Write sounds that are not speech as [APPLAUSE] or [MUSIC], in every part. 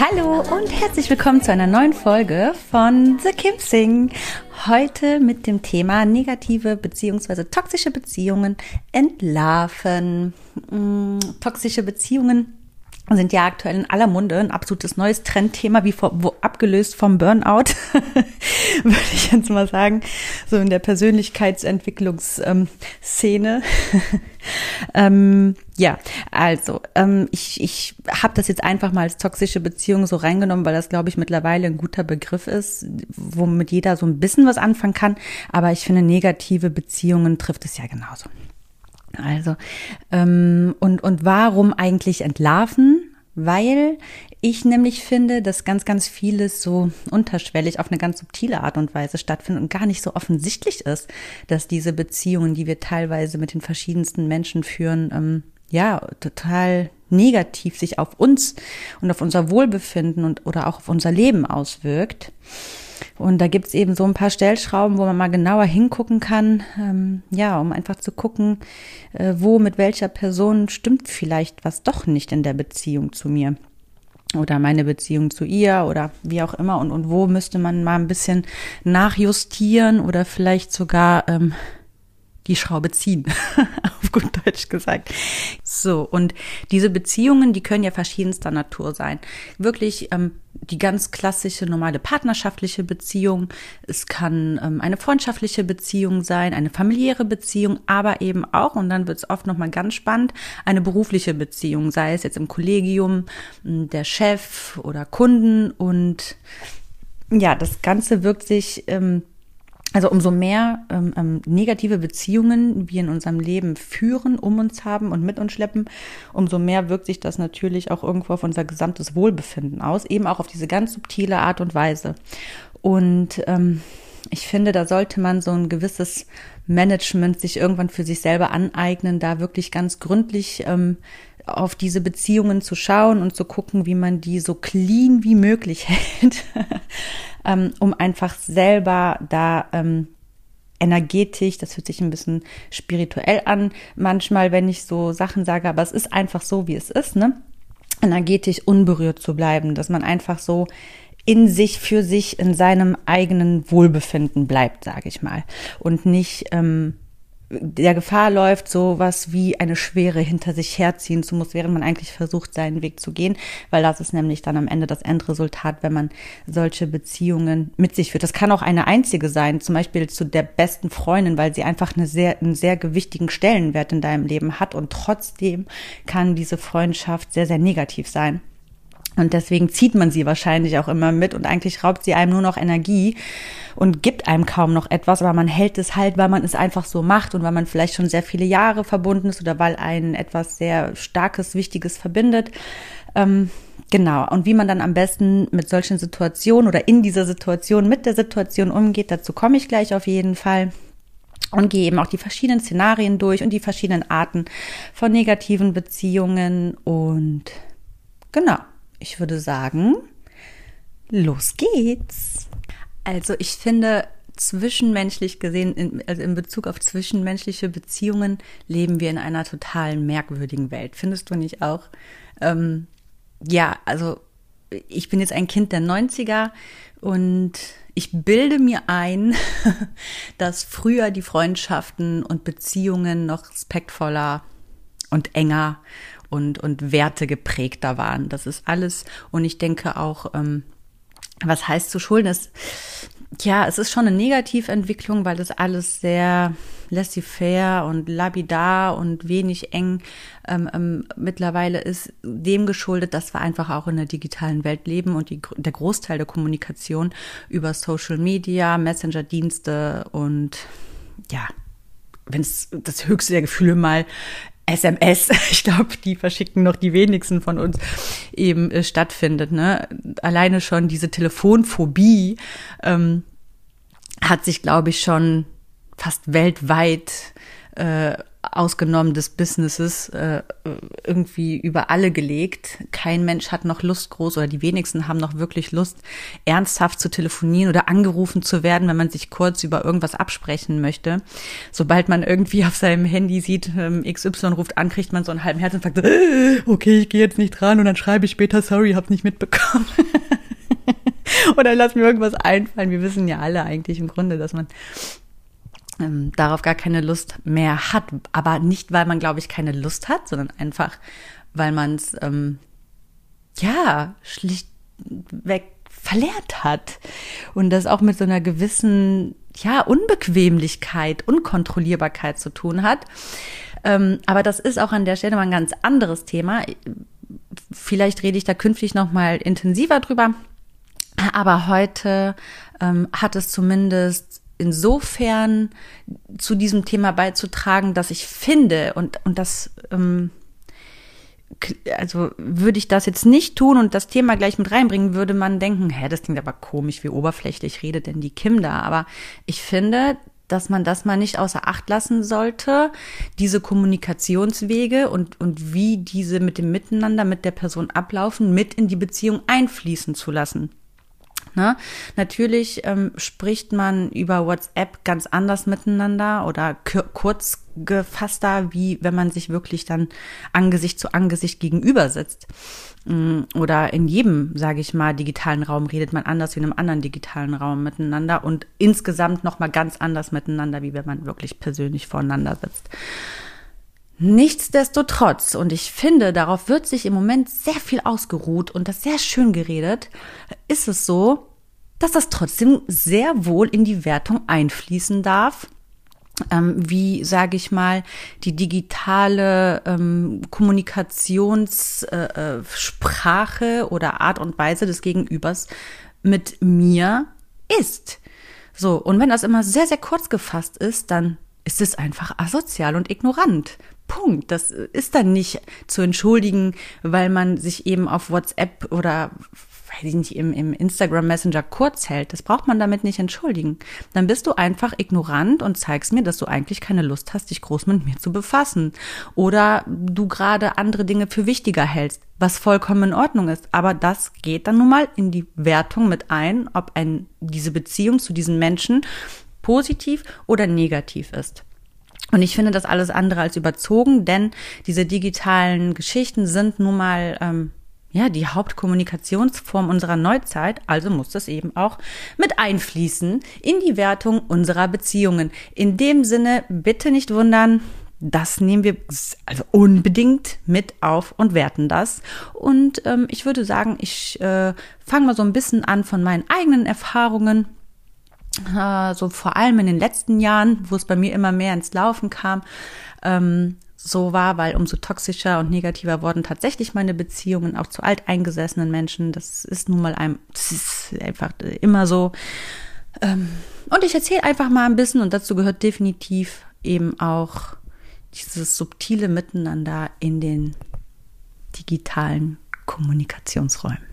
Hallo und herzlich willkommen zu einer neuen Folge von The Kim Sing. Heute mit dem Thema negative bzw. toxische Beziehungen entlarven. Mm, toxische Beziehungen sind ja aktuell in aller Munde ein absolutes neues Trendthema, wie vor, wo abgelöst vom Burnout, [LAUGHS] würde ich jetzt mal sagen, so in der Persönlichkeitsentwicklungsszene. Ähm, ja, also ähm, ich, ich habe das jetzt einfach mal als toxische Beziehung so reingenommen, weil das, glaube ich, mittlerweile ein guter Begriff ist, womit jeder so ein bisschen was anfangen kann. Aber ich finde, negative Beziehungen trifft es ja genauso. Also, ähm, und, und warum eigentlich entlarven? Weil ich nämlich finde, dass ganz, ganz vieles so unterschwellig auf eine ganz subtile Art und Weise stattfindet und gar nicht so offensichtlich ist, dass diese Beziehungen, die wir teilweise mit den verschiedensten Menschen führen, ähm, ja, total negativ sich auf uns und auf unser Wohlbefinden und oder auch auf unser Leben auswirkt. Und da gibt's eben so ein paar Stellschrauben, wo man mal genauer hingucken kann, ähm, ja, um einfach zu gucken, äh, wo mit welcher Person stimmt vielleicht was doch nicht in der Beziehung zu mir oder meine Beziehung zu ihr oder wie auch immer. Und, und wo müsste man mal ein bisschen nachjustieren oder vielleicht sogar ähm, die Schraube ziehen, [LAUGHS] auf gut Deutsch gesagt. So, und diese Beziehungen, die können ja verschiedenster Natur sein. Wirklich ähm, die ganz klassische, normale partnerschaftliche Beziehung. Es kann ähm, eine freundschaftliche Beziehung sein, eine familiäre Beziehung, aber eben auch, und dann wird es oft nochmal ganz spannend, eine berufliche Beziehung, sei es jetzt im Kollegium, der Chef oder Kunden. Und ja, das Ganze wirkt sich ähm, also umso mehr ähm, ähm, negative Beziehungen wir in unserem Leben führen, um uns haben und mit uns schleppen, umso mehr wirkt sich das natürlich auch irgendwo auf unser gesamtes Wohlbefinden aus, eben auch auf diese ganz subtile Art und Weise. Und ähm, ich finde, da sollte man so ein gewisses Management sich irgendwann für sich selber aneignen, da wirklich ganz gründlich ähm, auf diese Beziehungen zu schauen und zu gucken, wie man die so clean wie möglich [LAUGHS] hält ähm, um einfach selber da ähm, energetisch, das hört sich ein bisschen spirituell an, manchmal, wenn ich so Sachen sage, aber es ist einfach so, wie es ist, ne? Energetisch unberührt zu bleiben, dass man einfach so in sich, für sich, in seinem eigenen Wohlbefinden bleibt, sage ich mal. Und nicht ähm, der Gefahr läuft, so was wie eine Schwere hinter sich herziehen zu muss, während man eigentlich versucht, seinen Weg zu gehen, weil das ist nämlich dann am Ende das Endresultat, wenn man solche Beziehungen mit sich führt. Das kann auch eine einzige sein, zum Beispiel zu der besten Freundin, weil sie einfach eine sehr, einen sehr gewichtigen Stellenwert in deinem Leben hat und trotzdem kann diese Freundschaft sehr, sehr negativ sein. Und deswegen zieht man sie wahrscheinlich auch immer mit und eigentlich raubt sie einem nur noch Energie und gibt einem kaum noch etwas, aber man hält es halt, weil man es einfach so macht und weil man vielleicht schon sehr viele Jahre verbunden ist oder weil einen etwas sehr Starkes, Wichtiges verbindet. Ähm, genau. Und wie man dann am besten mit solchen Situationen oder in dieser Situation mit der Situation umgeht, dazu komme ich gleich auf jeden Fall und gehe eben auch die verschiedenen Szenarien durch und die verschiedenen Arten von negativen Beziehungen und genau ich würde sagen, los geht's. Also ich finde, zwischenmenschlich gesehen, in, also in Bezug auf zwischenmenschliche Beziehungen, leben wir in einer total merkwürdigen Welt. Findest du nicht auch? Ähm, ja, also ich bin jetzt ein Kind der 90er und ich bilde mir ein, [LAUGHS] dass früher die Freundschaften und Beziehungen noch respektvoller und enger und, und Werte geprägter waren. Das ist alles. Und ich denke auch, ähm, was heißt zu Schulden ist, ja, es ist schon eine Negativentwicklung, weil das alles sehr laissez-faire und labidar und wenig eng ähm, ähm, mittlerweile ist dem geschuldet, dass wir einfach auch in der digitalen Welt leben und die, der Großteil der Kommunikation über Social Media, Messenger-Dienste und ja, wenn es das höchste der Gefühle mal SMS, [LAUGHS] ich glaube, die verschicken noch die wenigsten von uns, eben äh, stattfindet. Ne? Alleine schon diese Telefonphobie ähm, hat sich, glaube ich, schon fast weltweit äh, ausgenommen des Businesses äh, irgendwie über alle gelegt. Kein Mensch hat noch Lust groß oder die wenigsten haben noch wirklich Lust, ernsthaft zu telefonieren oder angerufen zu werden, wenn man sich kurz über irgendwas absprechen möchte. Sobald man irgendwie auf seinem Handy sieht, ähm, XY ruft an, kriegt man so einen halben Herzinfarkt. So, [GASPS] okay, ich gehe jetzt nicht dran und dann schreibe ich später, sorry, hab's nicht mitbekommen. [LAUGHS] oder lass mir irgendwas einfallen. Wir wissen ja alle eigentlich im Grunde, dass man ähm, darauf gar keine Lust mehr hat. Aber nicht, weil man, glaube ich, keine Lust hat, sondern einfach, weil man es, ähm, ja, schlichtweg verlernt hat. Und das auch mit so einer gewissen, ja, Unbequemlichkeit, Unkontrollierbarkeit zu tun hat. Ähm, aber das ist auch an der Stelle mal ein ganz anderes Thema. Vielleicht rede ich da künftig noch mal intensiver drüber. Aber heute ähm, hat es zumindest insofern zu diesem Thema beizutragen, dass ich finde und, und das, ähm, also würde ich das jetzt nicht tun und das Thema gleich mit reinbringen, würde man denken, hä, das klingt aber komisch, wie oberflächlich redet denn die Kim da? Aber ich finde, dass man das mal nicht außer Acht lassen sollte, diese Kommunikationswege und, und wie diese mit dem Miteinander mit der Person ablaufen, mit in die Beziehung einfließen zu lassen. Ne? Natürlich ähm, spricht man über WhatsApp ganz anders miteinander oder kurz gefasster, wie wenn man sich wirklich dann Angesicht zu Angesicht gegenüber sitzt. Mm, oder in jedem, sage ich mal, digitalen Raum redet man anders wie in einem anderen digitalen Raum miteinander und insgesamt nochmal ganz anders miteinander, wie wenn man wirklich persönlich voreinander sitzt. Nichtsdestotrotz, und ich finde, darauf wird sich im Moment sehr viel ausgeruht und das sehr schön geredet, ist es so, dass das trotzdem sehr wohl in die Wertung einfließen darf. Ähm, wie, sage ich mal, die digitale ähm, Kommunikationssprache äh, oder Art und Weise des Gegenübers mit mir ist. So, und wenn das immer sehr, sehr kurz gefasst ist, dann ist es einfach asozial und ignorant. Punkt. Das ist dann nicht zu entschuldigen, weil man sich eben auf WhatsApp oder weiß ich nicht, im, im Instagram Messenger kurz hält. Das braucht man damit nicht entschuldigen. Dann bist du einfach ignorant und zeigst mir, dass du eigentlich keine Lust hast, dich groß mit mir zu befassen. Oder du gerade andere Dinge für wichtiger hältst, was vollkommen in Ordnung ist. Aber das geht dann nun mal in die Wertung mit ein, ob ein, diese Beziehung zu diesen Menschen positiv oder negativ ist. Und ich finde das alles andere als überzogen, denn diese digitalen Geschichten sind nun mal ähm, ja die Hauptkommunikationsform unserer Neuzeit, also muss das eben auch mit einfließen in die Wertung unserer Beziehungen. In dem Sinne bitte nicht wundern, das nehmen wir also unbedingt mit auf und werten das. Und ähm, ich würde sagen, ich äh, fange mal so ein bisschen an von meinen eigenen Erfahrungen äh, so vor allem in den letzten Jahren, wo es bei mir immer mehr ins Laufen kam, ähm, so war, weil umso toxischer und negativer wurden tatsächlich meine Beziehungen auch zu alteingesessenen Menschen. Das ist nun mal ein, einfach immer so. Ähm, und ich erzähle einfach mal ein bisschen und dazu gehört definitiv eben auch dieses subtile Miteinander in den digitalen Kommunikationsräumen.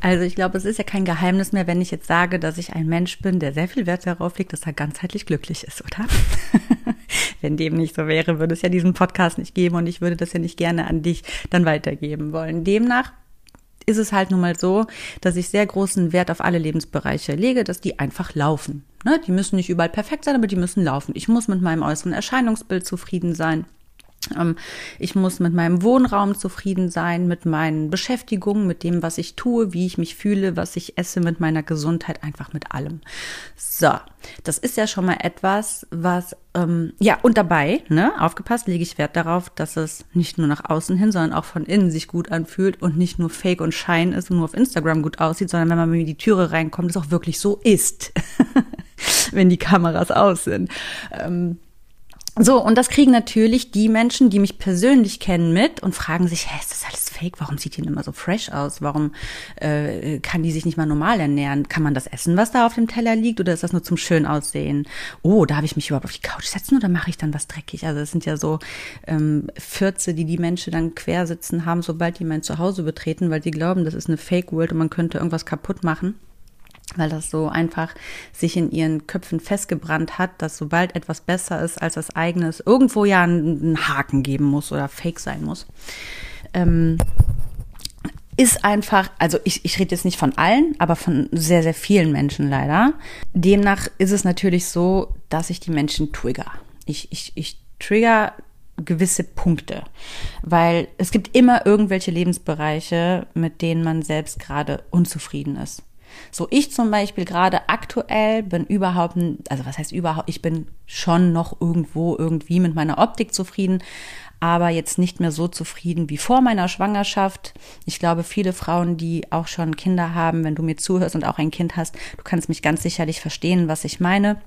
Also ich glaube, es ist ja kein Geheimnis mehr, wenn ich jetzt sage, dass ich ein Mensch bin, der sehr viel Wert darauf legt, dass er ganzheitlich glücklich ist, oder? [LAUGHS] wenn dem nicht so wäre, würde es ja diesen Podcast nicht geben und ich würde das ja nicht gerne an dich dann weitergeben wollen. Demnach ist es halt nun mal so, dass ich sehr großen Wert auf alle Lebensbereiche lege, dass die einfach laufen. Ne? Die müssen nicht überall perfekt sein, aber die müssen laufen. Ich muss mit meinem äußeren Erscheinungsbild zufrieden sein. Ähm, ich muss mit meinem Wohnraum zufrieden sein, mit meinen Beschäftigungen, mit dem, was ich tue, wie ich mich fühle, was ich esse, mit meiner Gesundheit, einfach mit allem. So, das ist ja schon mal etwas, was, ähm, ja, und dabei, ne, aufgepasst, lege ich Wert darauf, dass es nicht nur nach außen hin, sondern auch von innen sich gut anfühlt und nicht nur Fake und Schein ist und nur auf Instagram gut aussieht, sondern wenn man mir die Türe reinkommt, es auch wirklich so ist, [LAUGHS] wenn die Kameras aus sind. Ähm, so, und das kriegen natürlich die Menschen, die mich persönlich kennen, mit und fragen sich, hä, ist das alles fake? Warum sieht die denn immer so fresh aus? Warum äh, kann die sich nicht mal normal ernähren? Kann man das essen, was da auf dem Teller liegt, oder ist das nur zum schön aussehen? Oh, darf ich mich überhaupt auf die Couch setzen oder mache ich dann was dreckig? Also es sind ja so ähm, Fürze, die die Menschen dann quer sitzen haben, sobald die mein Zuhause betreten, weil die glauben, das ist eine Fake-World und man könnte irgendwas kaputt machen weil das so einfach sich in ihren Köpfen festgebrannt hat, dass sobald etwas besser ist als das eigene, es irgendwo ja einen Haken geben muss oder fake sein muss. Ähm, ist einfach, also ich, ich rede jetzt nicht von allen, aber von sehr, sehr vielen Menschen leider. Demnach ist es natürlich so, dass ich die Menschen trigger. Ich, ich, ich trigger gewisse Punkte, weil es gibt immer irgendwelche Lebensbereiche, mit denen man selbst gerade unzufrieden ist. So, ich zum Beispiel gerade aktuell bin überhaupt, also was heißt überhaupt, ich bin schon noch irgendwo irgendwie mit meiner Optik zufrieden, aber jetzt nicht mehr so zufrieden wie vor meiner Schwangerschaft. Ich glaube, viele Frauen, die auch schon Kinder haben, wenn du mir zuhörst und auch ein Kind hast, du kannst mich ganz sicherlich verstehen, was ich meine.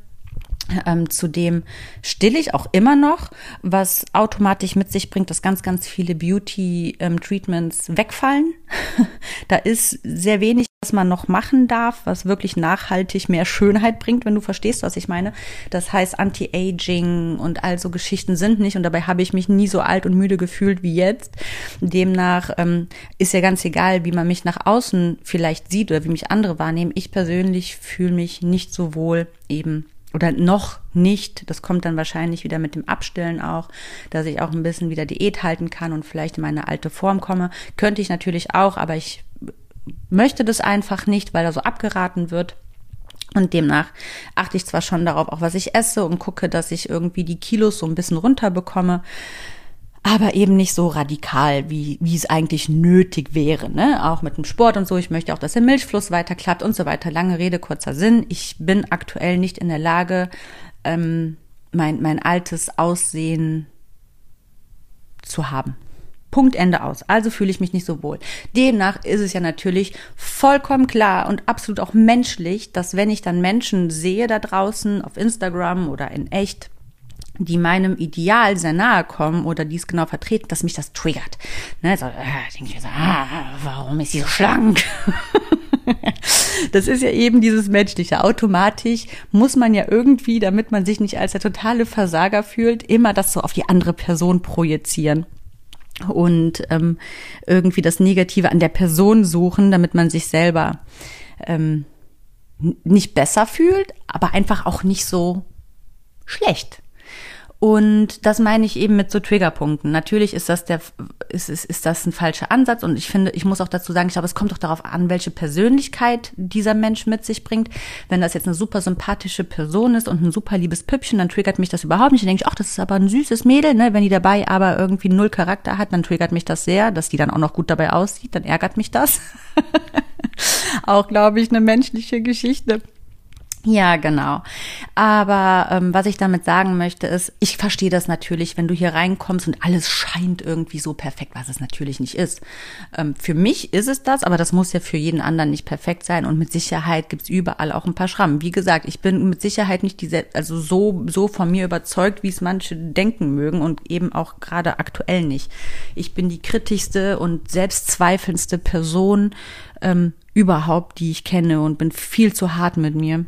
Ähm, zudem stille ich auch immer noch, was automatisch mit sich bringt, dass ganz, ganz viele Beauty-Treatments ähm, wegfallen. [LAUGHS] da ist sehr wenig, was man noch machen darf, was wirklich nachhaltig mehr Schönheit bringt, wenn du verstehst, was ich meine. Das heißt, Anti-Aging und all so Geschichten sind nicht und dabei habe ich mich nie so alt und müde gefühlt wie jetzt. Demnach ähm, ist ja ganz egal, wie man mich nach außen vielleicht sieht oder wie mich andere wahrnehmen. Ich persönlich fühle mich nicht so wohl eben oder noch nicht, das kommt dann wahrscheinlich wieder mit dem Abstillen auch, dass ich auch ein bisschen wieder Diät halten kann und vielleicht in meine alte Form komme. Könnte ich natürlich auch, aber ich möchte das einfach nicht, weil da so abgeraten wird. Und demnach achte ich zwar schon darauf, auch was ich esse und gucke, dass ich irgendwie die Kilos so ein bisschen runterbekomme aber eben nicht so radikal, wie, wie es eigentlich nötig wäre. Ne? Auch mit dem Sport und so. Ich möchte auch, dass der Milchfluss weiter klappt und so weiter. Lange Rede, kurzer Sinn. Ich bin aktuell nicht in der Lage, ähm, mein, mein altes Aussehen zu haben. Punkt Ende aus. Also fühle ich mich nicht so wohl. Demnach ist es ja natürlich vollkommen klar und absolut auch menschlich, dass wenn ich dann Menschen sehe da draußen auf Instagram oder in echt, die meinem Ideal sehr nahe kommen oder dies genau vertreten, dass mich das triggert. Ne, so, äh, denke ich mir so, ah, warum ist sie so schlank? [LAUGHS] das ist ja eben dieses menschliche. Automatisch muss man ja irgendwie, damit man sich nicht als der totale Versager fühlt, immer das so auf die andere Person projizieren und ähm, irgendwie das Negative an der Person suchen, damit man sich selber ähm, nicht besser fühlt, aber einfach auch nicht so schlecht. Und das meine ich eben mit so Triggerpunkten. Natürlich ist das der, ist, ist, ist das ein falscher Ansatz. Und ich finde, ich muss auch dazu sagen, ich glaube, es kommt doch darauf an, welche Persönlichkeit dieser Mensch mit sich bringt. Wenn das jetzt eine super sympathische Person ist und ein super liebes Püppchen, dann triggert mich das überhaupt nicht. Dann denke ich, ach, das ist aber ein süßes Mädel, ne? Wenn die dabei aber irgendwie null Charakter hat, dann triggert mich das sehr, dass die dann auch noch gut dabei aussieht, dann ärgert mich das. [LAUGHS] auch, glaube ich, eine menschliche Geschichte. Ja, genau. Aber ähm, was ich damit sagen möchte, ist, ich verstehe das natürlich, wenn du hier reinkommst und alles scheint irgendwie so perfekt, was es natürlich nicht ist. Ähm, für mich ist es das, aber das muss ja für jeden anderen nicht perfekt sein und mit Sicherheit gibt's überall auch ein paar Schrammen. Wie gesagt, ich bin mit Sicherheit nicht diese, also so, so von mir überzeugt, wie es manche denken mögen und eben auch gerade aktuell nicht. Ich bin die kritischste und selbstzweifelndste Person ähm, überhaupt, die ich kenne und bin viel zu hart mit mir.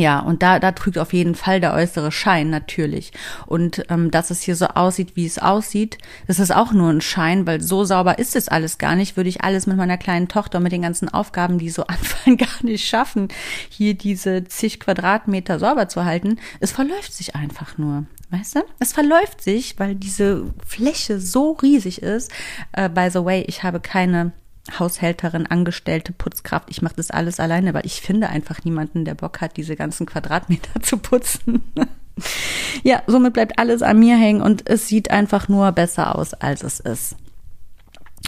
Ja, und da, da trügt auf jeden Fall der äußere Schein natürlich. Und ähm, dass es hier so aussieht, wie es aussieht, das ist auch nur ein Schein, weil so sauber ist es alles gar nicht. Würde ich alles mit meiner kleinen Tochter, mit den ganzen Aufgaben, die so [LAUGHS] anfallen, gar nicht schaffen, hier diese zig Quadratmeter sauber zu halten. Es verläuft sich einfach nur. Weißt du? Es verläuft sich, weil diese Fläche so riesig ist. Äh, by the way, ich habe keine Haushälterin, Angestellte, Putzkraft. Ich mache das alles alleine, weil ich finde einfach niemanden, der Bock hat, diese ganzen Quadratmeter [LAUGHS] zu putzen. ja, somit bleibt alles an mir hängen und es sieht einfach nur besser aus, als es ist.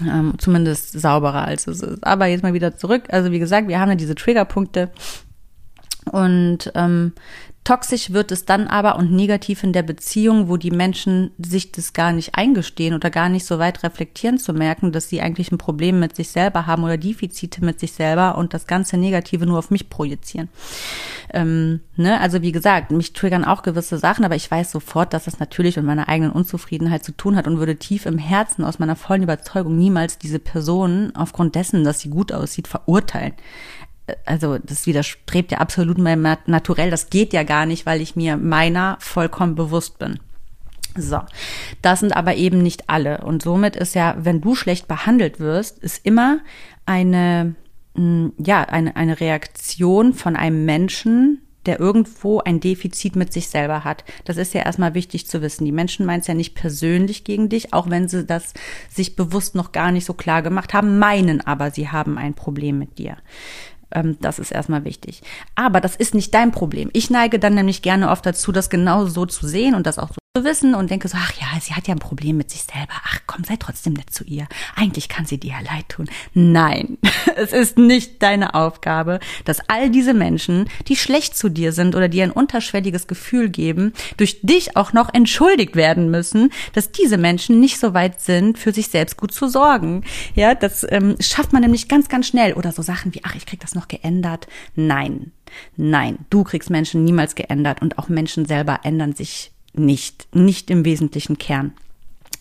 Ähm, zumindest sauberer als es ist. Aber jetzt mal wieder zurück. Also wie gesagt, wir haben ja diese Triggerpunkte. Und ähm, Toxisch wird es dann aber und negativ in der Beziehung, wo die Menschen sich das gar nicht eingestehen oder gar nicht so weit reflektieren zu merken, dass sie eigentlich ein Problem mit sich selber haben oder Defizite mit sich selber und das ganze Negative nur auf mich projizieren. Ähm, ne? Also wie gesagt, mich triggern auch gewisse Sachen, aber ich weiß sofort, dass das natürlich mit meiner eigenen Unzufriedenheit zu tun hat und würde tief im Herzen aus meiner vollen Überzeugung niemals diese Person aufgrund dessen, dass sie gut aussieht, verurteilen also das widerstrebt ja absolut meinem Naturell. Das geht ja gar nicht, weil ich mir meiner vollkommen bewusst bin. So, das sind aber eben nicht alle. Und somit ist ja, wenn du schlecht behandelt wirst, ist immer eine, hm, ja, eine, eine Reaktion von einem Menschen, der irgendwo ein Defizit mit sich selber hat. Das ist ja erstmal wichtig zu wissen. Die Menschen meinen es ja nicht persönlich gegen dich, auch wenn sie das sich bewusst noch gar nicht so klar gemacht haben, meinen aber, sie haben ein Problem mit dir. Ähm, das ist erstmal wichtig. Aber das ist nicht dein Problem. Ich neige dann nämlich gerne oft dazu, das genau so zu sehen und das auch so wissen und denke so, ach ja, sie hat ja ein Problem mit sich selber. Ach komm, sei trotzdem nett zu ihr. Eigentlich kann sie dir ja leid tun. Nein, [LAUGHS] es ist nicht deine Aufgabe, dass all diese Menschen, die schlecht zu dir sind oder dir ein unterschwelliges Gefühl geben, durch dich auch noch entschuldigt werden müssen, dass diese Menschen nicht so weit sind, für sich selbst gut zu sorgen. Ja, das ähm, schafft man nämlich ganz, ganz schnell. Oder so Sachen wie, ach, ich krieg das noch geändert. Nein, nein, du kriegst Menschen niemals geändert und auch Menschen selber ändern sich nicht, nicht im wesentlichen Kern.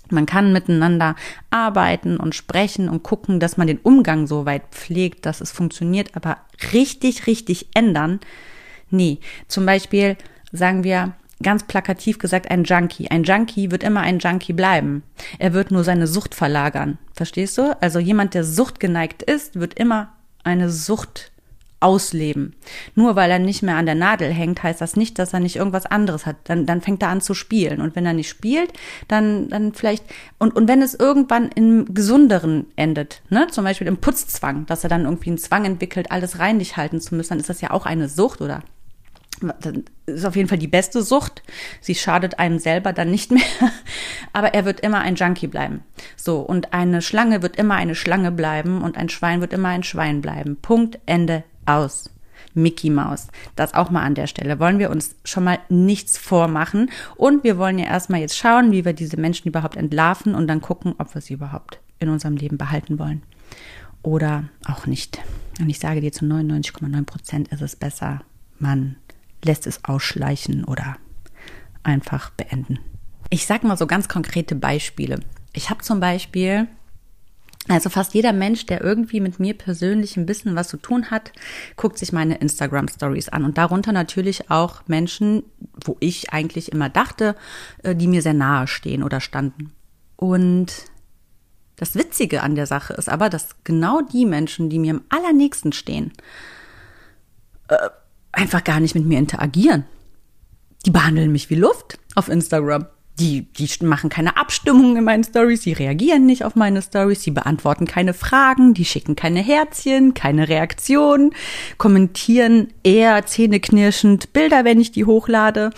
Man kann miteinander arbeiten und sprechen und gucken, dass man den Umgang so weit pflegt, dass es funktioniert, aber richtig, richtig ändern, nee. Zum Beispiel sagen wir, ganz plakativ gesagt, ein Junkie. Ein Junkie wird immer ein Junkie bleiben. Er wird nur seine Sucht verlagern. Verstehst du? Also jemand, der suchtgeneigt ist, wird immer eine Sucht ausleben. Nur weil er nicht mehr an der Nadel hängt, heißt das nicht, dass er nicht irgendwas anderes hat. Dann, dann fängt er an zu spielen. Und wenn er nicht spielt, dann, dann vielleicht, und, und wenn es irgendwann im Gesunderen endet, ne, zum Beispiel im Putzzwang, dass er dann irgendwie einen Zwang entwickelt, alles reinlich halten zu müssen, dann ist das ja auch eine Sucht oder ist auf jeden Fall die beste Sucht. Sie schadet einem selber dann nicht mehr. [LAUGHS] Aber er wird immer ein Junkie bleiben. So. Und eine Schlange wird immer eine Schlange bleiben und ein Schwein wird immer ein Schwein bleiben. Punkt, Ende, aus. Mickey Maus. Das auch mal an der Stelle. Wollen wir uns schon mal nichts vormachen. Und wir wollen ja erstmal jetzt schauen, wie wir diese Menschen überhaupt entlarven und dann gucken, ob wir sie überhaupt in unserem Leben behalten wollen. Oder auch nicht. Und ich sage dir, zu 99,9 Prozent ist es besser, man lässt es ausschleichen oder einfach beenden. Ich sage mal so ganz konkrete Beispiele. Ich habe zum Beispiel also fast jeder Mensch, der irgendwie mit mir persönlich ein bisschen was zu tun hat, guckt sich meine Instagram Stories an und darunter natürlich auch Menschen, wo ich eigentlich immer dachte, äh, die mir sehr nahe stehen oder standen. Und das Witzige an der Sache ist aber, dass genau die Menschen, die mir am allernächsten stehen, äh, einfach gar nicht mit mir interagieren. Die behandeln mich wie Luft auf Instagram die, die machen keine Abstimmungen in meinen Stories, die reagieren nicht auf meine Stories, die beantworten keine Fragen, die schicken keine Herzchen, keine Reaktionen, kommentieren eher zähneknirschend Bilder, wenn ich die hochlade.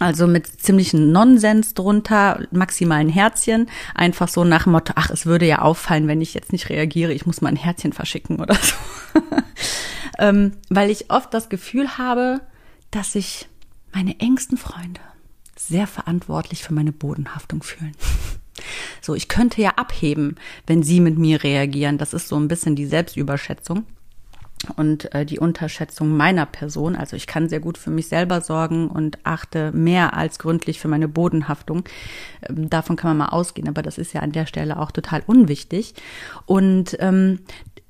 Also mit ziemlichen Nonsens drunter, maximalen Herzchen, einfach so nach dem Motto, ach, es würde ja auffallen, wenn ich jetzt nicht reagiere, ich muss mal ein Herzchen verschicken oder so. [LAUGHS] ähm, weil ich oft das Gefühl habe, dass ich meine engsten Freunde, sehr verantwortlich für meine Bodenhaftung fühlen. [LAUGHS] So, ich könnte ja abheben, wenn sie mit mir reagieren. Das ist so ein bisschen die Selbstüberschätzung und äh, die Unterschätzung meiner Person. Also ich kann sehr gut für mich selber sorgen und achte mehr als gründlich für meine Bodenhaftung. Ähm, davon kann man mal ausgehen, aber das ist ja an der Stelle auch total unwichtig. Und ähm,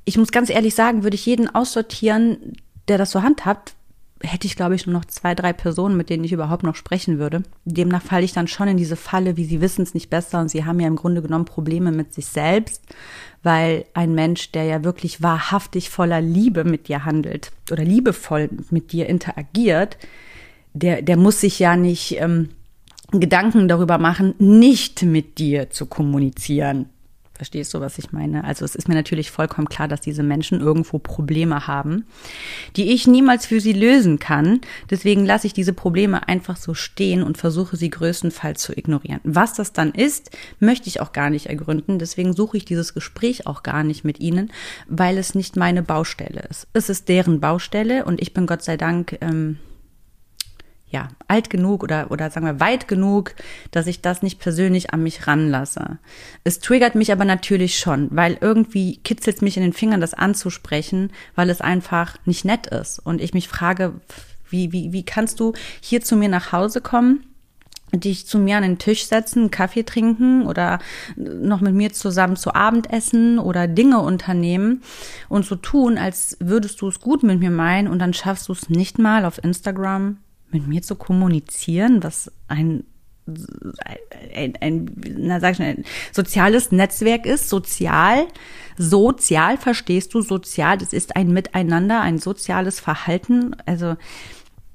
ich muss ganz ehrlich sagen, würde ich jeden aussortieren, der das so handhabt, hätte ich, glaube ich, nur noch zwei, drei Personen, mit denen ich überhaupt noch sprechen würde. Demnach falle ich dann schon in diese Falle, wie sie wissen es nicht besser und sie haben ja im Grunde genommen Probleme mit sich selbst, weil ein Mensch, der ja wirklich wahrhaftig voller Liebe mit dir handelt oder liebevoll mit dir interagiert, der, der muss sich ja nicht ähm, Gedanken darüber machen, nicht mit dir zu kommunizieren. Verstehst du, was ich meine? Also es ist mir natürlich vollkommen klar, dass diese Menschen irgendwo Probleme haben, die ich niemals für sie lösen kann. Deswegen lasse ich diese Probleme einfach so stehen und versuche sie größtenfalls zu ignorieren. Was das dann ist, möchte ich auch gar nicht ergründen. Deswegen suche ich dieses Gespräch auch gar nicht mit ihnen, weil es nicht meine Baustelle ist. Es ist deren Baustelle und ich bin Gott sei Dank ähm, ja, alt genug oder, oder sagen wir weit genug, dass ich das nicht persönlich an mich ranlasse. Es triggert mich aber natürlich schon, weil irgendwie kitzelt es mich in den Fingern, das anzusprechen, weil es einfach nicht nett ist. Und ich mich frage, wie, wie, wie kannst du hier zu mir nach Hause kommen? dich zu mir an den Tisch setzen, Kaffee trinken oder noch mit mir zusammen zu Abend essen oder Dinge unternehmen und so tun, als würdest du es gut mit mir meinen und dann schaffst du es nicht mal auf Instagram mit mir zu kommunizieren, was ein ein, ein, na, sag ich mal, ein soziales Netzwerk ist, sozial, sozial verstehst du, sozial, das ist ein Miteinander, ein soziales Verhalten, also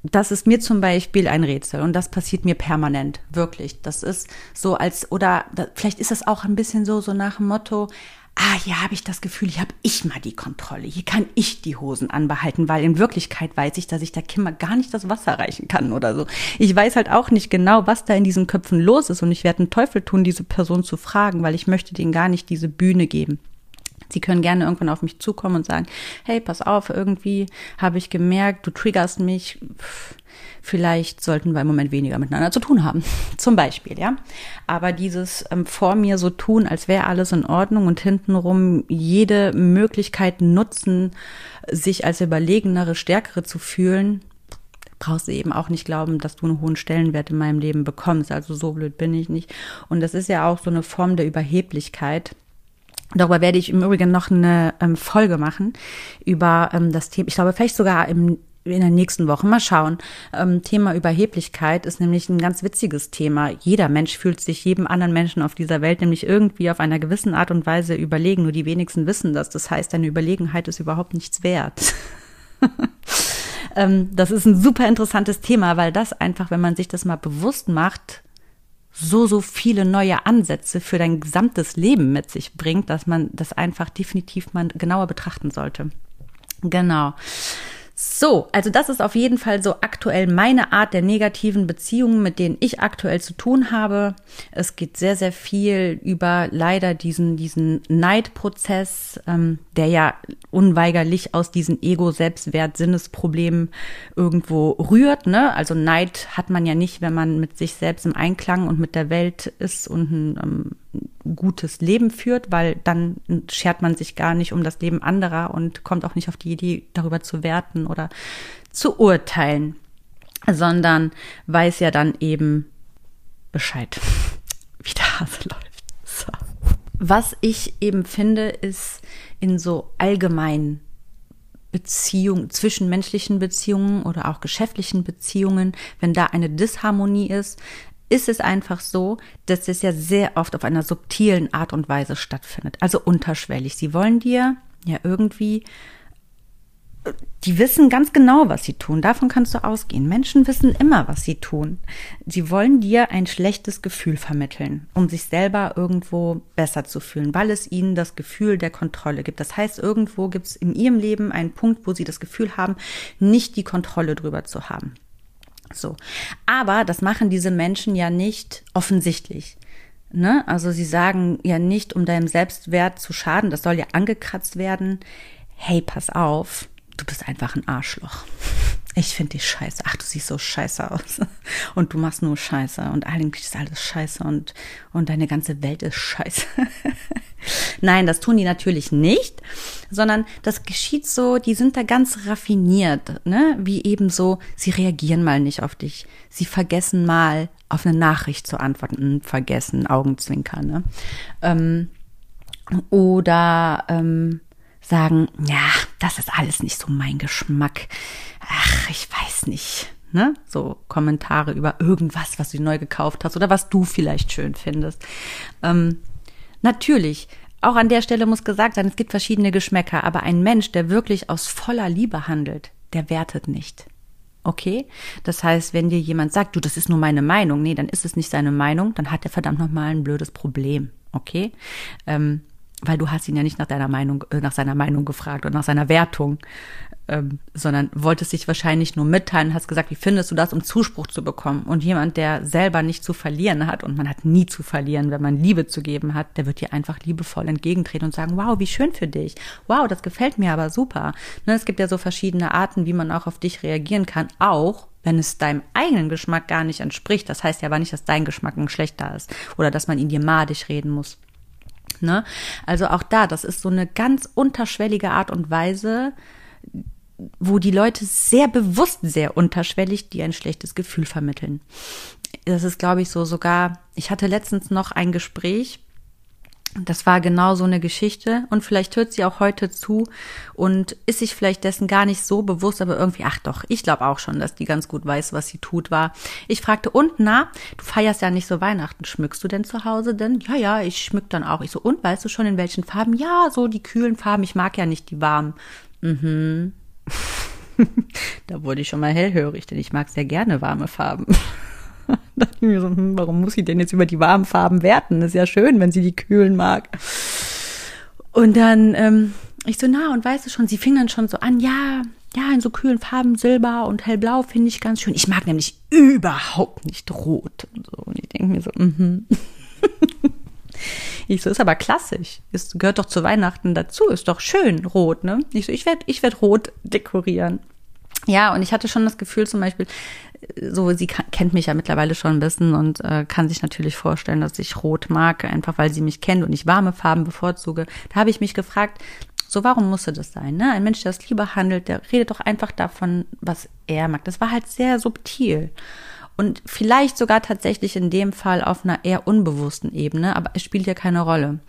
das ist mir zum Beispiel ein Rätsel und das passiert mir permanent, wirklich. Das ist so als, oder vielleicht ist das auch ein bisschen so, so nach dem Motto, ah, hier habe ich das Gefühl, hier habe ich mal die Kontrolle, hier kann ich die Hosen anbehalten, weil in Wirklichkeit weiß ich, dass ich der Kimmer gar nicht das Wasser reichen kann oder so. Ich weiß halt auch nicht genau, was da in diesen Köpfen los ist und ich werde einen Teufel tun, diese Person zu fragen, weil ich möchte denen gar nicht diese Bühne geben. Sie können gerne irgendwann auf mich zukommen und sagen, hey, pass auf, irgendwie habe ich gemerkt, du triggerst mich. Vielleicht sollten wir im Moment weniger miteinander zu tun haben. [LAUGHS] Zum Beispiel, ja. Aber dieses ähm, vor mir so tun, als wäre alles in Ordnung und hintenrum jede Möglichkeit nutzen, sich als überlegenere, stärkere zu fühlen, brauchst du eben auch nicht glauben, dass du einen hohen Stellenwert in meinem Leben bekommst. Also so blöd bin ich nicht. Und das ist ja auch so eine Form der Überheblichkeit Darüber werde ich im Übrigen noch eine ähm, Folge machen über ähm, das Thema. Ich glaube, vielleicht sogar im, in der nächsten Woche. Mal schauen. Ähm, Thema Überheblichkeit ist nämlich ein ganz witziges Thema. Jeder Mensch fühlt sich jedem anderen Menschen auf dieser Welt nämlich irgendwie auf einer gewissen Art und Weise überlegen. Nur die wenigsten wissen das. Das heißt, deine Überlegenheit ist überhaupt nichts wert. [LAUGHS] ähm, das ist ein super interessantes Thema, weil das einfach, wenn man sich das mal bewusst macht, so, so viele neue Ansätze für dein gesamtes Leben mit sich bringt, dass man das einfach definitiv mal genauer betrachten sollte. Genau. So, also das ist auf jeden Fall so aktuell meine Art der negativen Beziehungen, mit denen ich aktuell zu tun habe. Es geht sehr, sehr viel über leider diesen, diesen Neidprozess, ähm, der ja unweigerlich aus diesen Ego-Selbstwert-Sinnesproblemen irgendwo rührt. Ne? Also Neid hat man ja nicht, wenn man mit sich selbst im Einklang und mit der Welt ist und ein ähm, gutes Leben führt, weil dann schert man sich gar nicht um das Leben anderer und kommt auch nicht auf die Idee, darüber zu werten oder zu urteilen, sondern weiß ja dann eben Bescheid, [LAUGHS] wie der Hase läuft. So. Was ich eben finde, ist in so allgemeinen Beziehungen, zwischenmenschlichen Beziehungen oder auch geschäftlichen Beziehungen, wenn da eine Disharmonie ist, ist es einfach so, dass es ja sehr oft auf einer subtilen Art und Weise stattfindet. Also unterschwellig. Sie wollen dir ja irgendwie, die wissen ganz genau, was sie tun. Davon kannst du ausgehen. Menschen wissen immer, was sie tun. Sie wollen dir ein schlechtes Gefühl vermitteln, um sich selber irgendwo besser zu fühlen, weil es ihnen das Gefühl der Kontrolle gibt. Das heißt, irgendwo gibt es in ihrem Leben einen Punkt, wo sie das Gefühl haben, nicht die Kontrolle drüber zu haben. So. Aber das machen diese Menschen ja nicht offensichtlich. Ne? Also sie sagen ja nicht, um deinem Selbstwert zu schaden, das soll ja angekratzt werden. Hey, pass auf, du bist einfach ein Arschloch. Ich finde dich scheiße. Ach, du siehst so scheiße aus. [LAUGHS] Und du machst nur Scheiße. Und eigentlich ist alles scheiße und, und deine ganze Welt ist scheiße. [LAUGHS] Nein, das tun die natürlich nicht, sondern das geschieht so, die sind da ganz raffiniert, ne? Wie eben so, sie reagieren mal nicht auf dich. Sie vergessen mal auf eine Nachricht zu antworten. Hm, vergessen, Augenzwinker, ne? Ähm, oder ähm, sagen, ja, das ist alles nicht so mein Geschmack. Ach, ich weiß nicht. Ne? So Kommentare über irgendwas, was du neu gekauft hast oder was du vielleicht schön findest. Ähm, Natürlich, auch an der Stelle muss gesagt sein, es gibt verschiedene Geschmäcker, aber ein Mensch, der wirklich aus voller Liebe handelt, der wertet nicht. Okay? Das heißt, wenn dir jemand sagt, du, das ist nur meine Meinung, nee, dann ist es nicht seine Meinung, dann hat er verdammt nochmal ein blödes Problem. Okay? Ähm, weil du hast ihn ja nicht nach deiner Meinung, äh, nach seiner Meinung gefragt oder nach seiner Wertung, ähm, sondern wolltest dich wahrscheinlich nur mitteilen, hast gesagt, wie findest du das, um Zuspruch zu bekommen? Und jemand, der selber nicht zu verlieren hat und man hat nie zu verlieren, wenn man Liebe zu geben hat, der wird dir einfach liebevoll entgegentreten und sagen, wow, wie schön für dich. Wow, das gefällt mir aber super. Ne, es gibt ja so verschiedene Arten, wie man auch auf dich reagieren kann, auch wenn es deinem eigenen Geschmack gar nicht entspricht. Das heißt ja aber nicht, dass dein Geschmack ein schlechter ist oder dass man ihn dir madig reden muss. Ne? Also auch da, das ist so eine ganz unterschwellige Art und Weise, wo die Leute sehr bewusst, sehr unterschwellig dir ein schlechtes Gefühl vermitteln. Das ist, glaube ich, so sogar, ich hatte letztens noch ein Gespräch, das war genau so eine Geschichte und vielleicht hört sie auch heute zu und ist sich vielleicht dessen gar nicht so bewusst, aber irgendwie, ach doch, ich glaube auch schon, dass die ganz gut weiß, was sie tut war. Ich fragte, und na, du feierst ja nicht so Weihnachten, schmückst du denn zu Hause denn? Ja, ja, ich schmück dann auch. Ich so, und weißt du schon in welchen Farben? Ja, so die kühlen Farben, ich mag ja nicht die warmen. Mhm. [LAUGHS] da wurde ich schon mal hellhörig, denn ich mag sehr gerne warme Farben. [LAUGHS] [LAUGHS] da dachte ich mir so, hm, warum muss sie denn jetzt über die warmen Farben werten? ist ja schön, wenn sie die kühlen mag. Und dann, ähm, ich so, na, und weißt du schon, sie fing dann schon so an, ja, ja, in so kühlen Farben, Silber und Hellblau finde ich ganz schön. Ich mag nämlich überhaupt nicht rot und so. Und ich denke mir so, mhm. [LAUGHS] Ich so, ist aber klassisch. Es gehört doch zu Weihnachten dazu. Ist doch schön, rot, ne? Ich so, ich werde ich werd rot dekorieren. Ja, und ich hatte schon das Gefühl zum Beispiel, so, sie kennt mich ja mittlerweile schon ein bisschen und äh, kann sich natürlich vorstellen, dass ich rot mag, einfach weil sie mich kennt und ich warme Farben bevorzuge. Da habe ich mich gefragt, so, warum musste das sein? Ne? Ein Mensch, der das Liebe handelt, der redet doch einfach davon, was er mag. Das war halt sehr subtil und vielleicht sogar tatsächlich in dem Fall auf einer eher unbewussten Ebene, aber es spielt ja keine Rolle.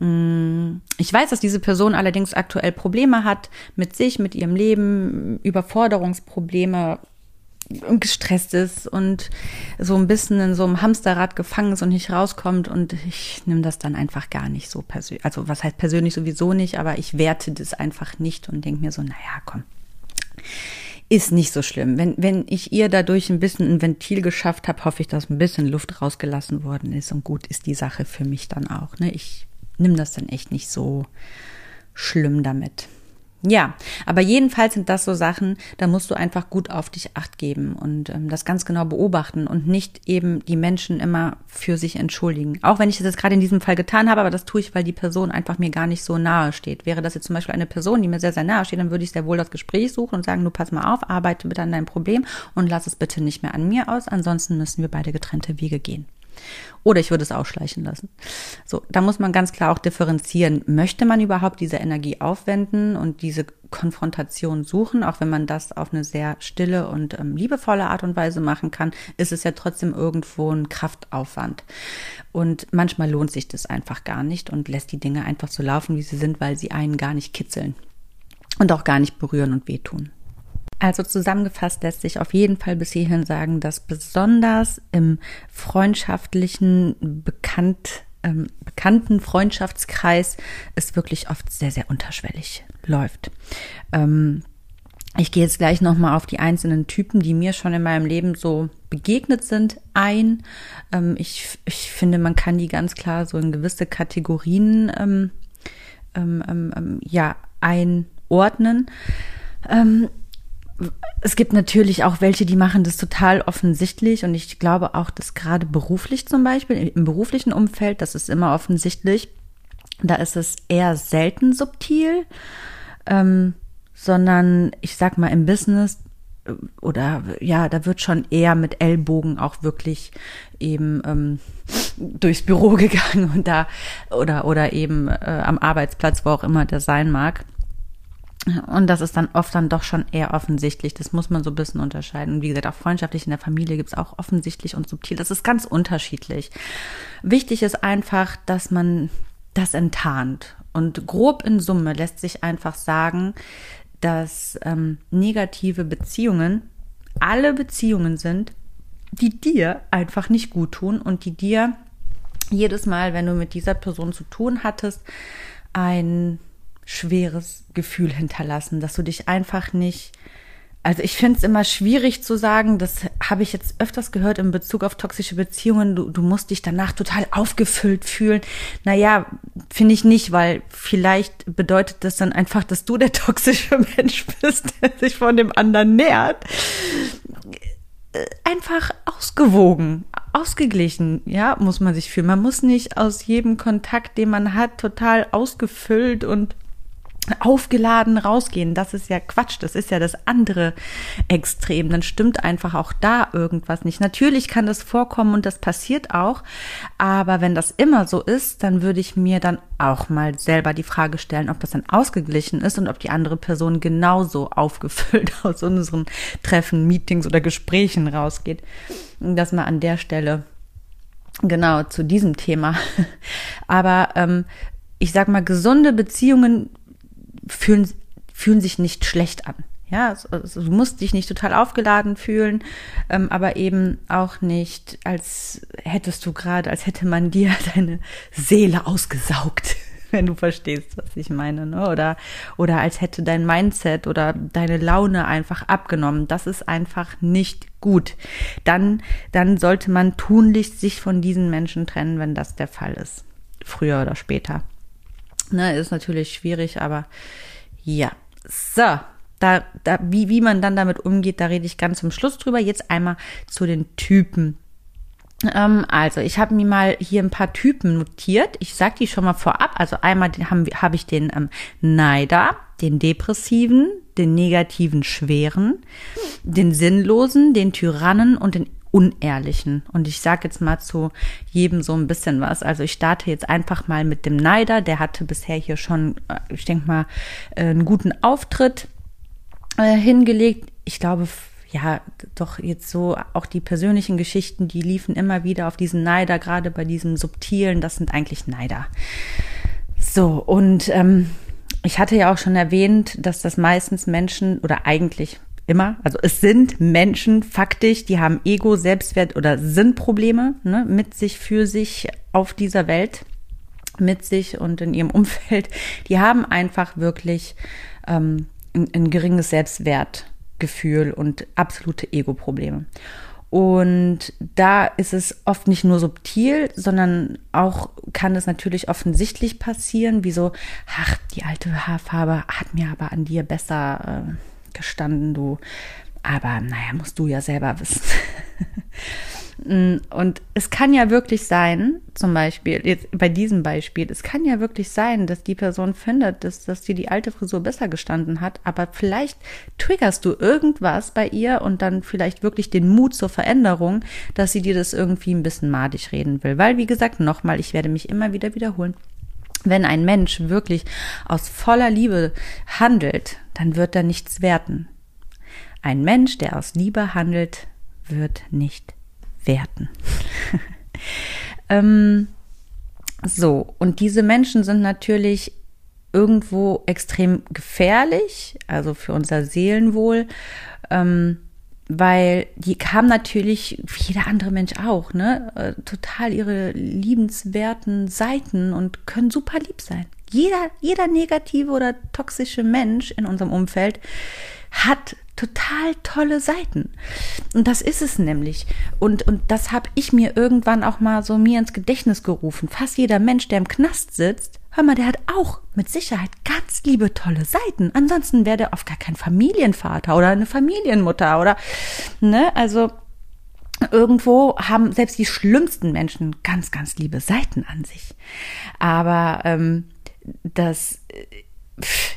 Mm, ich weiß, dass diese Person allerdings aktuell Probleme hat mit sich, mit ihrem Leben, Überforderungsprobleme, gestresst ist und so ein bisschen in so einem Hamsterrad gefangen ist und nicht rauskommt und ich nehme das dann einfach gar nicht so persönlich. Also was heißt persönlich sowieso nicht, aber ich werte das einfach nicht und denke mir so, naja, komm ist nicht so schlimm. Wenn, wenn ich ihr dadurch ein bisschen ein Ventil geschafft habe, hoffe ich, dass ein bisschen Luft rausgelassen worden ist. Und gut ist die Sache für mich dann auch. Ne? Ich nehme das dann echt nicht so schlimm damit. Ja, aber jedenfalls sind das so Sachen, da musst du einfach gut auf dich acht geben und ähm, das ganz genau beobachten und nicht eben die Menschen immer für sich entschuldigen. Auch wenn ich das jetzt gerade in diesem Fall getan habe, aber das tue ich, weil die Person einfach mir gar nicht so nahe steht. Wäre das jetzt zum Beispiel eine Person, die mir sehr, sehr nahe steht, dann würde ich sehr wohl das Gespräch suchen und sagen, du pass mal auf, arbeite bitte an deinem Problem und lass es bitte nicht mehr an mir aus, ansonsten müssen wir beide getrennte Wege gehen. Oder ich würde es ausschleichen lassen. So, da muss man ganz klar auch differenzieren. Möchte man überhaupt diese Energie aufwenden und diese Konfrontation suchen, auch wenn man das auf eine sehr stille und ähm, liebevolle Art und Weise machen kann, ist es ja trotzdem irgendwo ein Kraftaufwand. Und manchmal lohnt sich das einfach gar nicht und lässt die Dinge einfach so laufen, wie sie sind, weil sie einen gar nicht kitzeln und auch gar nicht berühren und wehtun. Also zusammengefasst lässt sich auf jeden Fall bis hierhin sagen, dass besonders im freundschaftlichen, bekannt, ähm, bekannten Freundschaftskreis es wirklich oft sehr, sehr unterschwellig läuft. Ähm, ich gehe jetzt gleich nochmal auf die einzelnen Typen, die mir schon in meinem Leben so begegnet sind, ein. Ähm, ich, ich finde, man kann die ganz klar so in gewisse Kategorien ähm, ähm, ähm, ähm ja, einordnen. Es gibt natürlich auch welche, die machen das total offensichtlich und ich glaube auch, dass gerade beruflich zum Beispiel, im beruflichen Umfeld, das ist immer offensichtlich, da ist es eher selten subtil, ähm, sondern ich sag mal im Business äh, oder ja, da wird schon eher mit Ellbogen auch wirklich eben ähm, durchs Büro [LAUGHS] gegangen und da oder oder eben äh, am Arbeitsplatz, wo auch immer der sein mag. Und das ist dann oft dann doch schon eher offensichtlich. Das muss man so ein bisschen unterscheiden. Und wie gesagt, auch freundschaftlich in der Familie gibt es auch offensichtlich und subtil. Das ist ganz unterschiedlich. Wichtig ist einfach, dass man das enttarnt. Und grob in Summe lässt sich einfach sagen, dass ähm, negative Beziehungen alle Beziehungen sind, die dir einfach nicht gut tun und die dir jedes Mal, wenn du mit dieser Person zu tun hattest, ein schweres Gefühl hinterlassen, dass du dich einfach nicht also ich finde es immer schwierig zu sagen, das habe ich jetzt öfters gehört in Bezug auf toxische Beziehungen, du, du musst dich danach total aufgefüllt fühlen. Naja, finde ich nicht, weil vielleicht bedeutet das dann einfach, dass du der toxische [LAUGHS] Mensch bist, der sich von dem anderen nähert. Äh, einfach ausgewogen, ausgeglichen, ja, muss man sich fühlen. Man muss nicht aus jedem Kontakt, den man hat, total ausgefüllt und aufgeladen rausgehen. Das ist ja Quatsch. Das ist ja das andere Extrem. Dann stimmt einfach auch da irgendwas nicht. Natürlich kann das vorkommen und das passiert auch. Aber wenn das immer so ist, dann würde ich mir dann auch mal selber die Frage stellen, ob das dann ausgeglichen ist und ob die andere Person genauso aufgefüllt [LAUGHS] aus unseren Treffen, Meetings oder Gesprächen rausgeht. Das mal an der Stelle genau zu diesem Thema. [LAUGHS] Aber ähm, ich sag mal, gesunde Beziehungen fühlen, fühlen sich nicht schlecht an. Ja, also du musst dich nicht total aufgeladen fühlen, ähm, aber eben auch nicht, als hättest du gerade, als hätte man dir [LAUGHS] deine Seele ausgesaugt, [LAUGHS] wenn du verstehst, was ich meine, ne? Oder, oder als hätte dein Mindset oder deine Laune einfach abgenommen. Das ist einfach nicht gut. Dann, dann sollte man tunlichst sich von diesen Menschen trennen, wenn das der Fall ist. Früher oder später. Ne, ist natürlich schwierig, aber ja. So, da, da, wie, wie man dann damit umgeht, da rede ich ganz zum Schluss drüber. Jetzt einmal zu den Typen. Ähm, also, ich habe mir mal hier ein paar Typen notiert. Ich sage die schon mal vorab. Also einmal habe hab ich den ähm, Neider, den Depressiven, den negativen Schweren, den Sinnlosen, den Tyrannen und den Unehrlichen. Und ich sage jetzt mal zu jedem so ein bisschen was. Also ich starte jetzt einfach mal mit dem Neider. Der hatte bisher hier schon, äh, ich denke mal, äh, einen guten Auftritt äh, hingelegt. Ich glaube, ja, doch jetzt so auch die persönlichen Geschichten, die liefen immer wieder auf diesen Neider, gerade bei diesem subtilen, das sind eigentlich Neider. So, und ähm, ich hatte ja auch schon erwähnt, dass das meistens Menschen oder eigentlich immer. Also es sind Menschen faktisch, die haben Ego, Selbstwert oder Sinnprobleme ne, mit sich, für sich auf dieser Welt, mit sich und in ihrem [LAUGHS] Umfeld. Die haben einfach wirklich ähm, ein, ein geringes Selbstwertgefühl und absolute Ego-Probleme. Und da ist es oft nicht nur subtil, sondern auch kann es natürlich offensichtlich passieren, wie so, ach, die alte Haarfarbe hat mir aber an dir besser äh, gestanden, du. Aber naja, musst du ja selber wissen. [LAUGHS] Und es kann ja wirklich sein, zum Beispiel, jetzt bei diesem Beispiel, es kann ja wirklich sein, dass die Person findet, dass, dass dir die alte Frisur besser gestanden hat, aber vielleicht triggerst du irgendwas bei ihr und dann vielleicht wirklich den Mut zur Veränderung, dass sie dir das irgendwie ein bisschen madig reden will. Weil, wie gesagt, nochmal, ich werde mich immer wieder wiederholen. Wenn ein Mensch wirklich aus voller Liebe handelt, dann wird er nichts werten. Ein Mensch, der aus Liebe handelt, wird nicht werten. [LAUGHS] ähm, so, und diese Menschen sind natürlich irgendwo extrem gefährlich, also für unser Seelenwohl. Ähm, weil die haben natürlich, wie jeder andere Mensch auch, ne, äh, total ihre liebenswerten Seiten und können super lieb sein. Jeder, jeder negative oder toxische Mensch in unserem Umfeld hat total tolle Seiten. Und das ist es nämlich. Und, und das habe ich mir irgendwann auch mal so mir ins Gedächtnis gerufen. Fast jeder Mensch, der im Knast sitzt, hör mal, der hat auch mit Sicherheit ganz liebe, tolle Seiten. Ansonsten wäre der oft gar kein Familienvater oder eine Familienmutter oder, ne, also, irgendwo haben selbst die schlimmsten Menschen ganz, ganz liebe Seiten an sich. Aber ähm, das pff,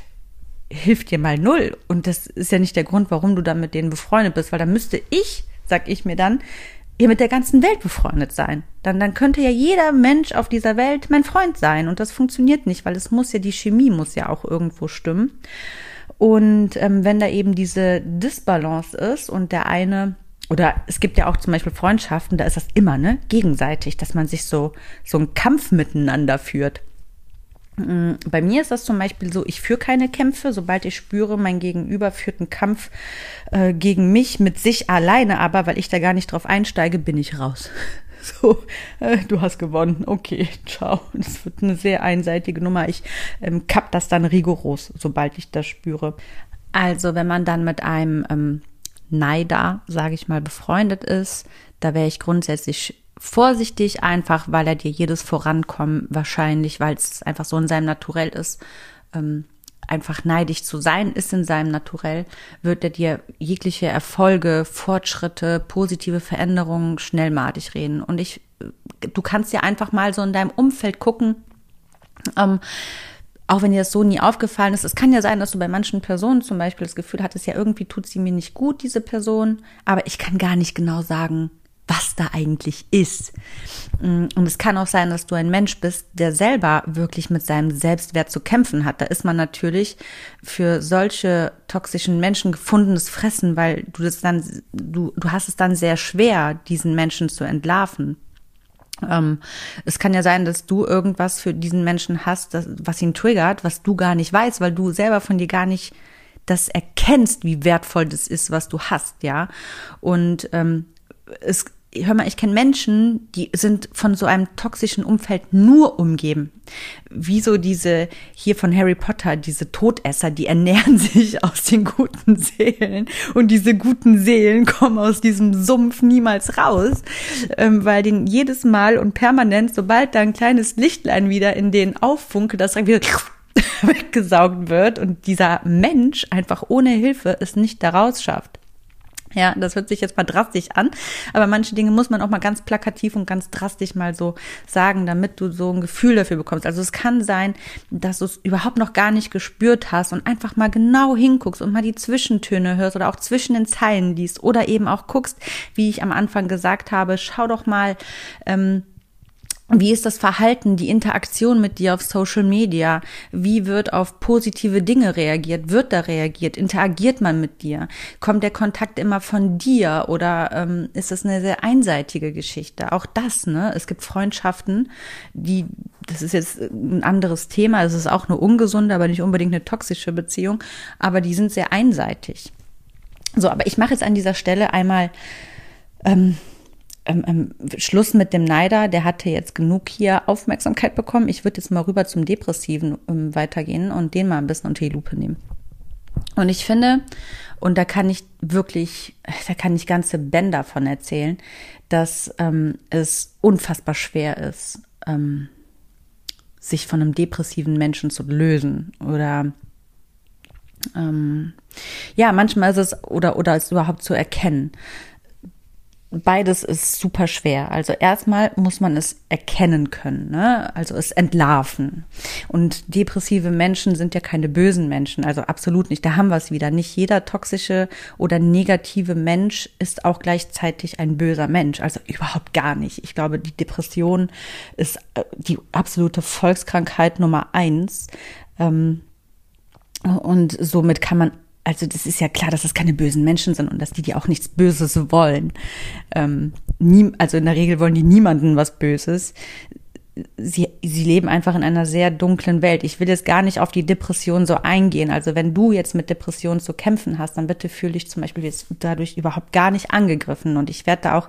hilft dir mal null. Und das ist ja nicht der Grund, warum du dann mit denen befreundet bist, weil dann müsste ich, sag ich mir dann, ihr mit der ganzen Welt befreundet sein. Dann, dann könnte ja jeder Mensch auf dieser Welt mein Freund sein. Und das funktioniert nicht, weil es muss ja, die Chemie muss ja auch irgendwo stimmen. Und ähm, wenn da eben diese Disbalance ist und der eine oder es gibt ja auch zum Beispiel Freundschaften, da ist das immer, ne, gegenseitig, dass man sich so, so einen Kampf miteinander führt. Mm, bei mir ist das zum Beispiel so, ich führe keine Kämpfe, sobald ich spüre, mein Gegenüber führt einen Kampf äh, gegen mich mit sich alleine, aber weil ich da gar nicht drauf einsteige, bin ich raus. [LAUGHS] So, äh, du hast gewonnen, okay, [LAUGHS] ciao. Das wird eine sehr einseitige Nummer. Ich ähm, kapp das dann rigoros, sobald ich das spüre. Also, wenn man dann mit einem ähm, Neider, sage ich mal, befreundet ist, da wäre ich grundsätzlich vorsichtig, einfach weil er dir jedes Vorankommen wahrscheinlich, weil es einfach so in seinem Naturell ist, ähm, einfach neidisch zu sein, ist in seinem Naturell, wird er dir jegliche Erfolge, Fortschritte, positive Veränderungen schnellmatig reden. Und ich, du kannst ja einfach mal so in deinem Umfeld gucken, ähm, auch wenn dir das so nie aufgefallen ist, es kann ja sein, dass du bei manchen Personen zum Beispiel das Gefühl hattest, ja, irgendwie tut sie mir nicht gut, diese Person, aber ich kann gar nicht genau sagen, was da eigentlich ist. Mm, und es kann auch sein, dass du ein Mensch bist, der selber wirklich mit seinem Selbstwert zu kämpfen hat. Da ist man natürlich für solche toxischen Menschen gefundenes Fressen, weil du das dann, du, du hast es dann sehr schwer, diesen Menschen zu entlarven. Ähm, es kann ja sein, dass du irgendwas für diesen Menschen hast, das, was ihn triggert, was du gar nicht weißt, weil du selber von dir gar nicht das erkennst, wie wertvoll das ist, was du hast, ja. Und ähm, es hör mal, ich kenne Menschen, die sind von so einem toxischen Umfeld nur umgeben. Wie so diese hier von Harry Potter, diese Todesser, die ernähren [LAUGHS] sich aus den guten Seelen und diese guten Seelen kommen aus diesem Sumpf niemals raus, ähm, weil den jedes Mal und permanent, sobald da ein kleines Lichtlein wieder in den auffunkelt, das wieder [LAUGHS] weggesaugt wird und dieser Mensch einfach ohne Hilfe es nicht daraus schafft. Ja, das hört sich jetzt mal drastisch an, aber manche Dinge muss man auch mal ganz plakativ und ganz drastisch mal so sagen, damit du so ein Gefühl dafür bekommst. Also es kann sein, dass du es überhaupt noch gar nicht gespürt hast und einfach mal genau hinguckst und mal die Zwischentöne hörst oder auch zwischen den Zeilen liest oder eben auch guckst, wie ich am Anfang gesagt habe, schau doch mal, ähm, wie ist das Verhalten, die Interaktion mit dir auf Social Media? Wie wird auf positive Dinge reagiert? Wird da reagiert? Interagiert man mit dir? Kommt der Kontakt immer von dir oder ähm, ist es eine sehr einseitige Geschichte? Auch das, ne? Es gibt Freundschaften, die, das ist jetzt ein anderes Thema, es ist auch eine ungesunde, aber nicht unbedingt eine toxische Beziehung, aber die sind sehr einseitig. So, aber ich mache jetzt an dieser Stelle einmal ähm, ähm, ähm, Schluss mit dem Neider, der hatte jetzt genug hier Aufmerksamkeit bekommen. Ich würde jetzt mal rüber zum Depressiven ähm, weitergehen und den mal ein bisschen unter die Lupe nehmen. Und ich finde, und da kann ich wirklich, da kann ich ganze Bänder von erzählen, dass ähm, es unfassbar schwer ist, ähm, sich von einem depressiven Menschen zu lösen oder ähm, ja, manchmal ist es oder oder es überhaupt zu erkennen beides ist super schwer. Also erstmal muss man es erkennen können, ne? also es entlarven. Und depressive Menschen sind ja keine bösen Menschen, also absolut nicht. Da haben wir es wieder. Nicht jeder toxische oder negative Mensch ist auch gleichzeitig ein böser Mensch. Also überhaupt gar nicht. Ich glaube, die Depression ist äh, die absolute Volkskrankheit Nummer eins. Ähm, und somit kann man also das ist ja klar, dass das keine bösen Menschen sind und dass die dir auch nichts Böses wollen. Ähm, nie, also in der Regel wollen die niemanden was Böses. Sie, sie leben einfach in einer sehr dunklen Welt. Ich will jetzt gar nicht auf die Depression so eingehen. Also wenn du jetzt mit Depressionen zu kämpfen hast, dann bitte fühle dich zum Beispiel jetzt dadurch überhaupt gar nicht angegriffen. Und ich werde da auch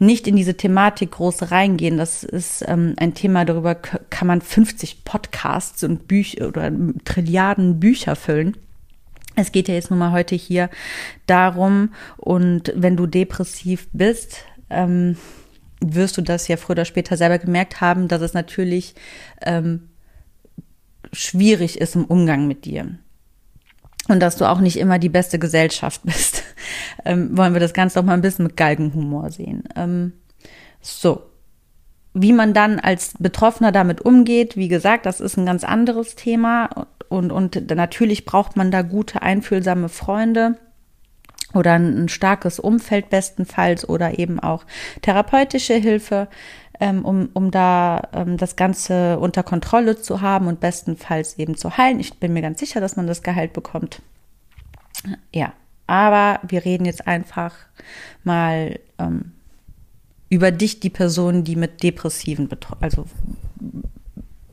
nicht in diese Thematik groß reingehen. Das ist ähm, ein Thema, darüber kann man 50 Podcasts und Bücher oder Trilliarden Bücher füllen. Es geht ja jetzt nun mal heute hier darum, und wenn du depressiv bist, ähm, wirst du das ja früher oder später selber gemerkt haben, dass es natürlich ähm, schwierig ist im Umgang mit dir. Und dass du auch nicht immer die beste Gesellschaft [LAUGHS] bist. ähm, wollen wir das Ganze doch mal ein bisschen mit Galgenhumor sehen. Ähm, so. Wie man dann als Betroffener damit umgeht, wie gesagt, das ist ein ganz anderes Thema und, und natürlich braucht man da gute, einfühlsame Freunde oder ein, starkes Umfeld bestenfalls oder eben auch therapeutische Hilfe, ähm, um, um da ähm, das Ganze unter Kontrolle zu haben und bestenfalls eben zu heilen. Ich bin mir ganz sicher, dass man das Gehalt bekommt. Ja, aber wir reden jetzt einfach mal ähm, über dich, die Person, die mit Depressiven, also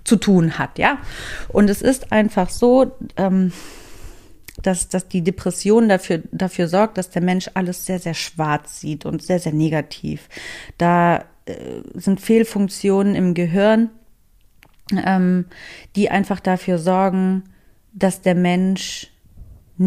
zu tun hat, ja. Und es ist einfach so, ähm, dass, dass die Depression dafür, dafür sorgt, dass der Mensch alles sehr, sehr schwarz sieht und sehr, sehr negativ. Da äh, sind Fehlfunktionen im Gehirn, ähm, die einfach dafür sorgen, dass der Mensch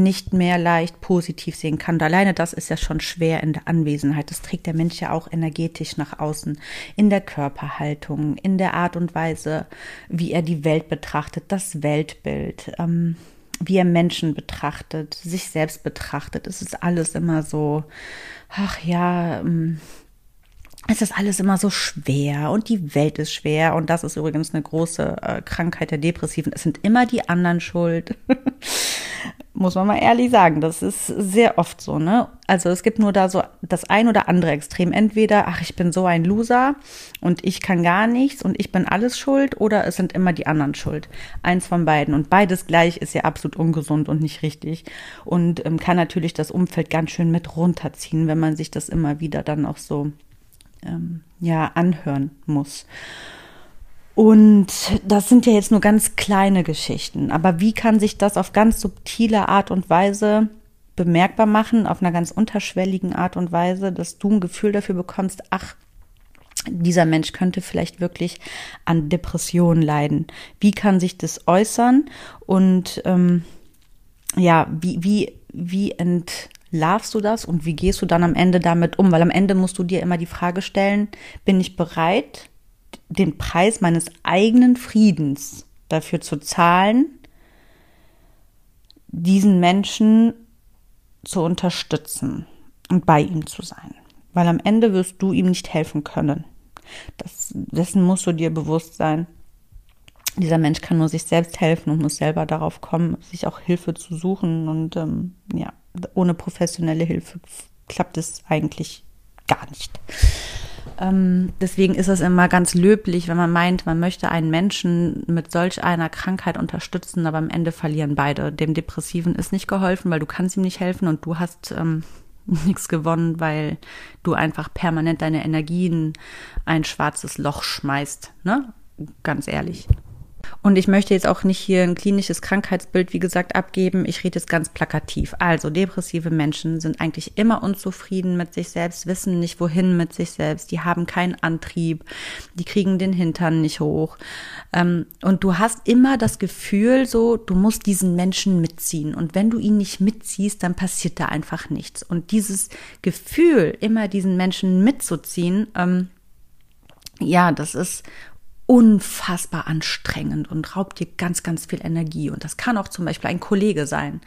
nicht mehr leicht positiv sehen kann. Und alleine das ist ja schon schwer in der Anwesenheit. Das trägt der Mensch ja auch energetisch nach außen. In der Körperhaltung, in der Art und Weise, wie er die Welt betrachtet, das Weltbild, ähm, wie er Menschen betrachtet, sich selbst betrachtet. Es ist alles immer so, ach ja, ähm, es ist alles immer so schwer und die Welt ist schwer und das ist übrigens eine große äh, Krankheit der Depressiven. Es sind immer die anderen schuld. [LAUGHS] Muss man mal ehrlich sagen, das ist sehr oft so, ne? Also es gibt nur da so das ein oder andere Extrem. Entweder, ach, ich bin so ein Loser und ich kann gar nichts und ich bin alles schuld oder es sind immer die anderen schuld. Eins von beiden. Und beides gleich ist ja absolut ungesund und nicht richtig und ähm, kann natürlich das Umfeld ganz schön mit runterziehen, wenn man sich das immer wieder dann auch so ähm, ja anhören muss. Und das sind ja jetzt nur ganz kleine Geschichten. Aber wie kann sich das auf ganz subtile Art und Weise bemerkbar machen, auf einer ganz unterschwelligen Art und Weise, dass du ein Gefühl dafür bekommst, ach, dieser Mensch könnte vielleicht wirklich an Depressionen leiden. Wie kann sich das äußern? Und ähm, ja, wie, wie, wie ent, Larvst du das und wie gehst du dann am Ende damit um? Weil am Ende musst du dir immer die Frage stellen, bin ich bereit, den Preis meines eigenen Friedens dafür zu zahlen, diesen Menschen zu unterstützen und bei ihm zu sein? Weil am Ende wirst du ihm nicht helfen können. Das, dessen musst du dir bewusst sein. Dieser Mensch kann nur sich selbst helfen und muss selber darauf kommen, sich auch Hilfe zu suchen und ähm, ja, ohne professionelle Hilfe klappt es eigentlich gar nicht. Ähm, deswegen ist es immer ganz löblich, wenn man meint, man möchte einen Menschen mit solch einer Krankheit unterstützen, aber am Ende verlieren beide. Dem Depressiven ist nicht geholfen, weil du kannst ihm nicht helfen und du hast ähm, [LAUGHS] nichts gewonnen, weil du einfach permanent deine Energien ein schwarzes Loch schmeißt. Ne? Ganz ehrlich. Und ich möchte jetzt auch nicht hier ein klinisches Krankheitsbild, wie gesagt, abgeben. Ich rede jetzt ganz plakativ. Also depressive Menschen sind eigentlich immer unzufrieden mit sich selbst, wissen nicht wohin mit sich selbst. Die haben keinen Antrieb. Die kriegen den Hintern nicht hoch. Ähm, und du hast immer das Gefühl, so, du musst diesen Menschen mitziehen. Und wenn du ihn nicht mitziehst, dann passiert da einfach nichts. Und dieses Gefühl, immer diesen Menschen mitzuziehen, ähm, ja, das ist unfassbar anstrengend und raubt dir ganz, ganz viel Energie. Und das kann auch zum Beispiel ein Kollege sein.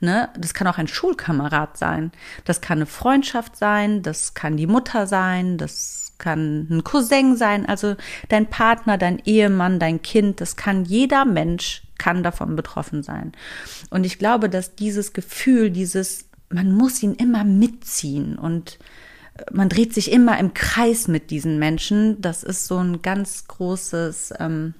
Ne? Das kann auch ein Schulkamerad sein. Das kann eine Freundschaft sein. Das kann die Mutter sein. Das kann ein Cousin sein. Also dein Partner, dein Ehemann, dein Kind. Das kann jeder Mensch kann davon betroffen sein. Und ich glaube, dass dieses Gefühl, dieses, man muss ihn immer mitziehen und man dreht sich immer im Kreis mit diesen Menschen. Das ist so ein ganz großes, ähm,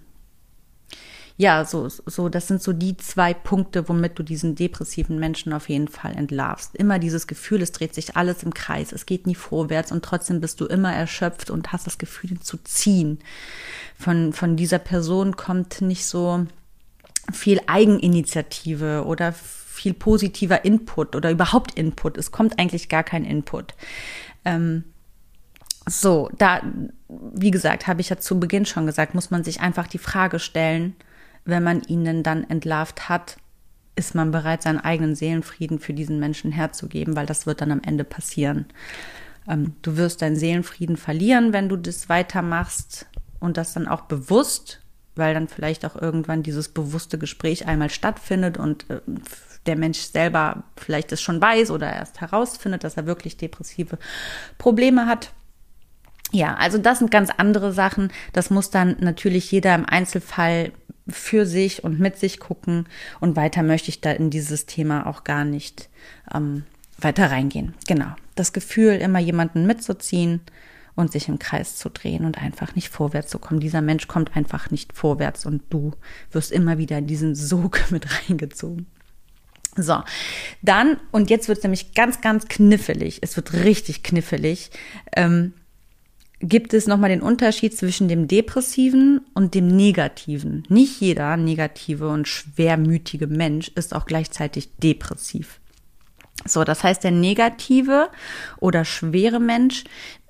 ja, so, so, das sind so die zwei Punkte, womit du diesen depressiven Menschen auf jeden Fall entlarvst. Immer dieses Gefühl, es dreht sich alles im Kreis, es geht nie vorwärts und trotzdem bist du immer erschöpft und hast das Gefühl, ihn zu ziehen. Von, von dieser Person kommt nicht so viel Eigeninitiative oder viel positiver Input oder überhaupt Input. Es kommt eigentlich gar kein Input. Ähm, so, da, wie gesagt, habe ich ja zu Beginn schon gesagt, muss man sich einfach die Frage stellen, wenn man ihn dann entlarvt hat, ist man bereit, seinen eigenen Seelenfrieden für diesen Menschen herzugeben, weil das wird dann am Ende passieren. Ähm, du wirst deinen Seelenfrieden verlieren, wenn du das weitermachst und das dann auch bewusst, weil dann vielleicht auch irgendwann dieses bewusste Gespräch einmal stattfindet und äh, der Mensch selber vielleicht es schon weiß oder erst herausfindet, dass er wirklich depressive Probleme hat. Ja, also das sind ganz andere Sachen. Das muss dann natürlich jeder im Einzelfall für sich und mit sich gucken. Und weiter möchte ich da in dieses Thema auch gar nicht ähm, weiter reingehen. Genau. Das Gefühl, immer jemanden mitzuziehen und sich im Kreis zu drehen und einfach nicht vorwärts zu kommen. Dieser Mensch kommt einfach nicht vorwärts und du wirst immer wieder in diesen Sog [LAUGHS] mit reingezogen. So, dann, und jetzt wird es nämlich ganz, ganz kniffelig, es wird richtig kniffelig, ähm, gibt es nochmal den Unterschied zwischen dem Depressiven und dem Negativen. Nicht jeder negative und schwermütige Mensch ist auch gleichzeitig depressiv. So, das heißt, der negative oder schwere Mensch,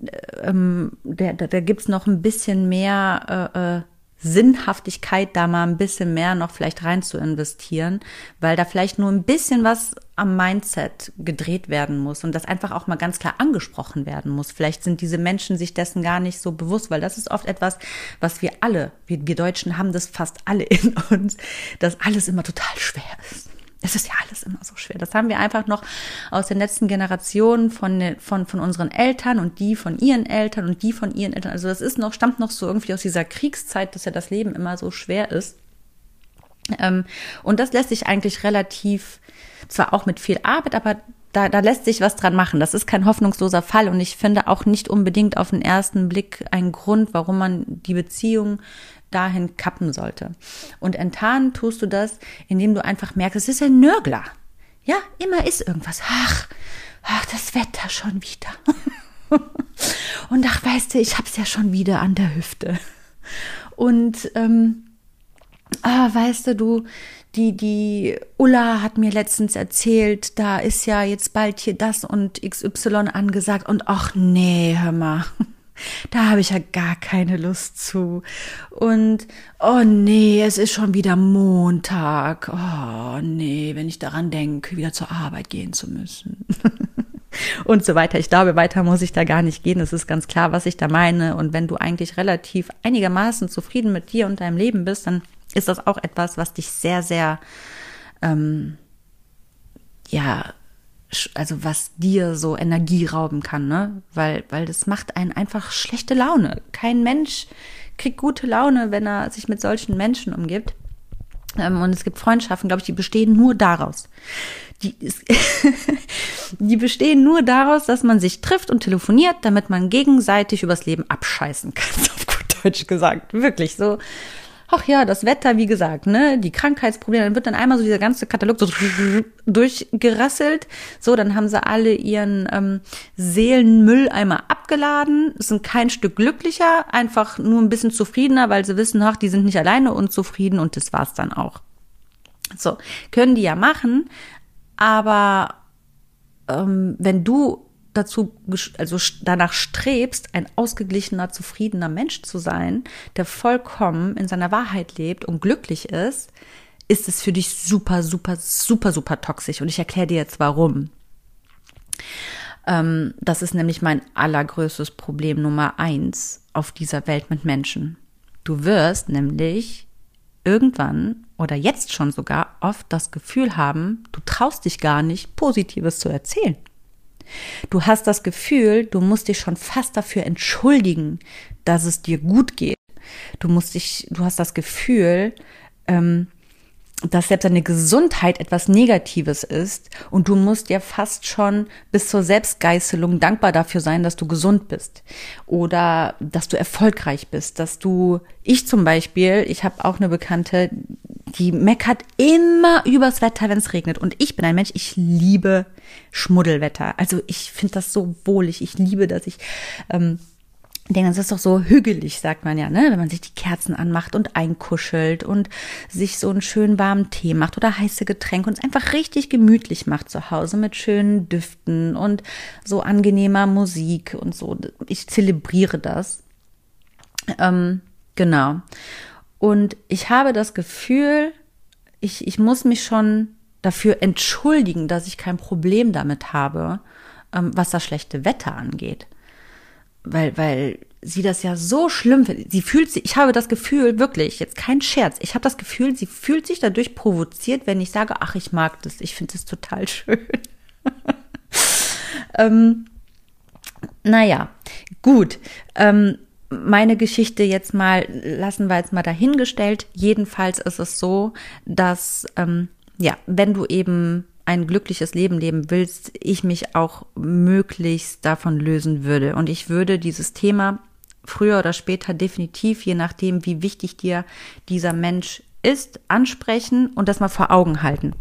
äh, ähm, der, da, da gibt's noch ein bisschen mehr äh, äh, Sinnhaftigkeit, da mal ein bisschen mehr noch vielleicht rein zu investieren, weil da vielleicht nur ein bisschen was am Mindset gedreht werden muss und das einfach auch mal ganz klar angesprochen werden muss. Vielleicht sind diese Menschen sich dessen gar nicht so bewusst, weil das ist oft etwas, was wir alle, wir, wir Deutschen haben das fast alle in uns, dass alles immer total schwer ist. Es ist ja alles immer so schwer. Das haben wir einfach noch aus den letzten Generationen von, von, von unseren Eltern und die von ihren Eltern und die von ihren Eltern. Also das ist noch, stammt noch so irgendwie aus dieser Kriegszeit, dass ja das Leben immer so schwer ist. Ähm, und das lässt sich eigentlich relativ, zwar auch mit viel Arbeit, aber da, da lässt sich was dran machen. Das ist kein hoffnungsloser Fall und ich finde auch nicht unbedingt auf den ersten Blick ein Grund, warum man die Beziehung dahin kappen sollte. Und enttarnen tust du das, indem du einfach merkst, es ist ein Nörgler. Ja, immer ist irgendwas. Ach, ach, das Wetter schon wieder. [LAUGHS] Und ach, weißt du, ich hab's ja schon wieder an der Hüfte. Und ähm, ah, weißt du, du, die, die Ulla hat mir letztens erzählt, da ist ja jetzt bald hier das und XY angesagt und ach nee, hör mal. [LAUGHS] Da habe ich ja gar keine Lust zu. Und oh nee, es ist schon wieder Montag. Oh nee, wenn ich daran denke, wieder zur Arbeit gehen zu müssen. [LAUGHS] und so weiter. Ich glaube, weiter muss ich da gar nicht gehen. Es ist ganz klar, was ich da meine. Und wenn du eigentlich relativ einigermaßen zufrieden mit dir und deinem Leben bist, dann ist das auch etwas, was dich sehr, sehr, ähm, ja, also was dir so Energie rauben kann, ne? Weil, weil das macht einen einfach schlechte Laune. Kein Mensch kriegt gute Laune, wenn er sich mit solchen Menschen umgibt. Ähm, und es gibt Freundschaften, glaube ich, die bestehen nur daraus. Die, [LAUGHS] die bestehen nur daraus, dass man sich trifft und telefoniert, damit man gegenseitig übers Leben abscheißen kann, [LAUGHS] auf gut Deutsch gesagt. Wirklich so ach ja, das Wetter, wie gesagt, ne, die Krankheitsprobleme, dann wird dann einmal so dieser ganze Katalog so durchgerasselt. So, dann haben sie alle ihren ähm, Seelenmüll einmal abgeladen, sind kein Stück glücklicher, einfach nur ein bisschen zufriedener, weil sie wissen, ach, die sind nicht alleine unzufrieden und das war's dann auch. So, können die ja machen, aber ähm, wenn du dazu, also danach strebst, ein ausgeglichener, zufriedener Mensch zu sein, der vollkommen in seiner Wahrheit lebt und glücklich ist, ist es für dich super, super, super, super toxisch. Und ich erkläre dir jetzt warum. Ähm, das ist nämlich mein allergrößtes Problem Nummer eins auf dieser Welt mit Menschen. Du wirst nämlich irgendwann oder jetzt schon sogar oft das Gefühl haben, du traust dich gar nicht, Positives zu erzählen. Du hast das Gefühl, du musst dich schon fast dafür entschuldigen, dass es dir gut geht. Du musst dich, du hast das Gefühl, ähm, dass selbst deine Gesundheit etwas Negatives ist und du musst ja fast schon bis zur Selbstgeißelung dankbar dafür sein, dass du gesund bist oder dass du erfolgreich bist, dass du, ich zum Beispiel, ich habe auch eine Bekannte, die meckert immer übers Wetter, wenn es regnet. Und ich bin ein Mensch, ich liebe Schmuddelwetter. Also ich finde das so wohlig. Ich liebe, dass ich ähm, denke, das ist doch so hügelig, sagt man ja, ne? Wenn man sich die Kerzen anmacht und einkuschelt und sich so einen schönen warmen Tee macht oder heiße Getränke und es einfach richtig gemütlich macht zu Hause mit schönen Düften und so angenehmer Musik und so. Ich zelebriere das. Ähm, genau. Und ich habe das Gefühl, ich, ich muss mich schon dafür entschuldigen, dass ich kein Problem damit habe, ähm, was das schlechte Wetter angeht. Weil, weil sie das ja so schlimm findet. Sie fühlt sich, ich habe das Gefühl, wirklich, jetzt kein Scherz, ich habe das Gefühl, sie fühlt sich dadurch provoziert, wenn ich sage, ach, ich mag das, ich finde das total schön. [LAUGHS] ähm, naja, gut. Ähm, meine Geschichte jetzt mal, lassen wir jetzt mal dahingestellt. Jedenfalls ist es so, dass, ähm, ja, wenn du eben ein glückliches Leben leben willst, ich mich auch möglichst davon lösen würde. Und ich würde dieses Thema früher oder später definitiv, je nachdem, wie wichtig dir dieser Mensch ist, ansprechen und das mal vor Augen halten.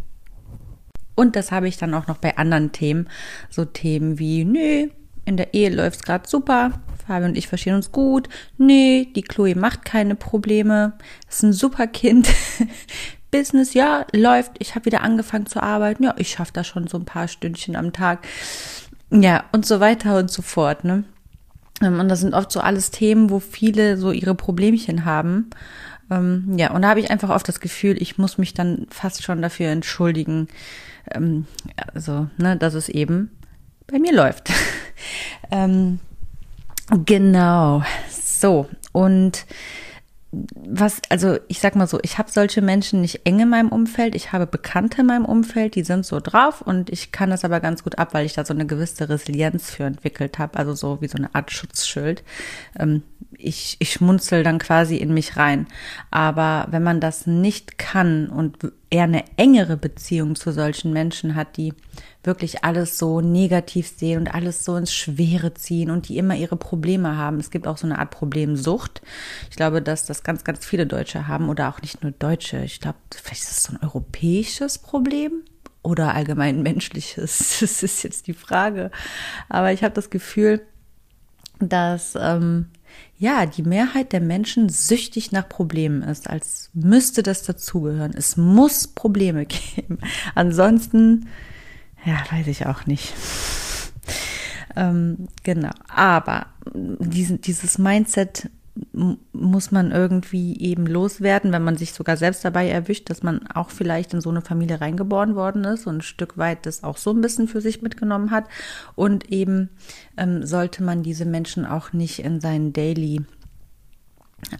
Und das habe ich dann auch noch bei anderen Themen, so Themen wie, nö, in der Ehe läuft's gerade super, Fabi und ich verstehen uns gut. Nee, die Chloe macht keine Probleme. Ist ein super Kind. [LAUGHS] Business, ja, läuft. Ich habe wieder angefangen zu arbeiten. Ja, ich schaffe da schon so ein paar Stündchen am Tag. Ja, und so weiter und so fort, ne? Ähm, und das sind oft so alles Themen, wo viele so ihre Problemchen haben. Ähm, ja, und da habe ich einfach oft das Gefühl, ich muss mich dann fast schon dafür entschuldigen, ähm, also, ne, dass es eben bei mir läuft. [LAUGHS] ähm, genau. So. Und was, also ich sag mal so, ich habe solche Menschen nicht eng in meinem Umfeld, ich habe Bekannte in meinem Umfeld, die sind so drauf und ich kann das aber ganz gut ab, weil ich da so eine gewisse Resilienz für entwickelt habe, also so wie so eine Art Schutzschild. Ähm, ich, ich schmunzel dann quasi in mich rein. Aber wenn man das nicht kann und eher eine engere Beziehung zu solchen Menschen hat, die wirklich alles so negativ sehen und alles so ins Schwere ziehen und die immer ihre Probleme haben. Es gibt auch so eine Art Problemsucht. Ich glaube, dass das ganz, ganz viele Deutsche haben oder auch nicht nur Deutsche. Ich glaube, vielleicht ist es so ein europäisches Problem oder allgemein menschliches. [LAUGHS] Das ist jetzt die Frage. Aber ich habe das Gefühl, dass ähm, ja die Mehrheit der Menschen süchtig nach Problemen ist, als müsste das dazugehören. Es muss Probleme [LAUGHS] geben. Ansonsten ja, weiß ich auch nicht. ähm, genau. Aber diesen, dieses Mindset muss man irgendwie eben loswerden, wenn man sich sogar selbst dabei erwischt, dass man auch vielleicht in so eine Familie reingeboren worden ist und ein Stück weit das auch so ein bisschen für sich mitgenommen hat. Und eben ähm, sollte man diese Menschen auch nicht in seinen Daily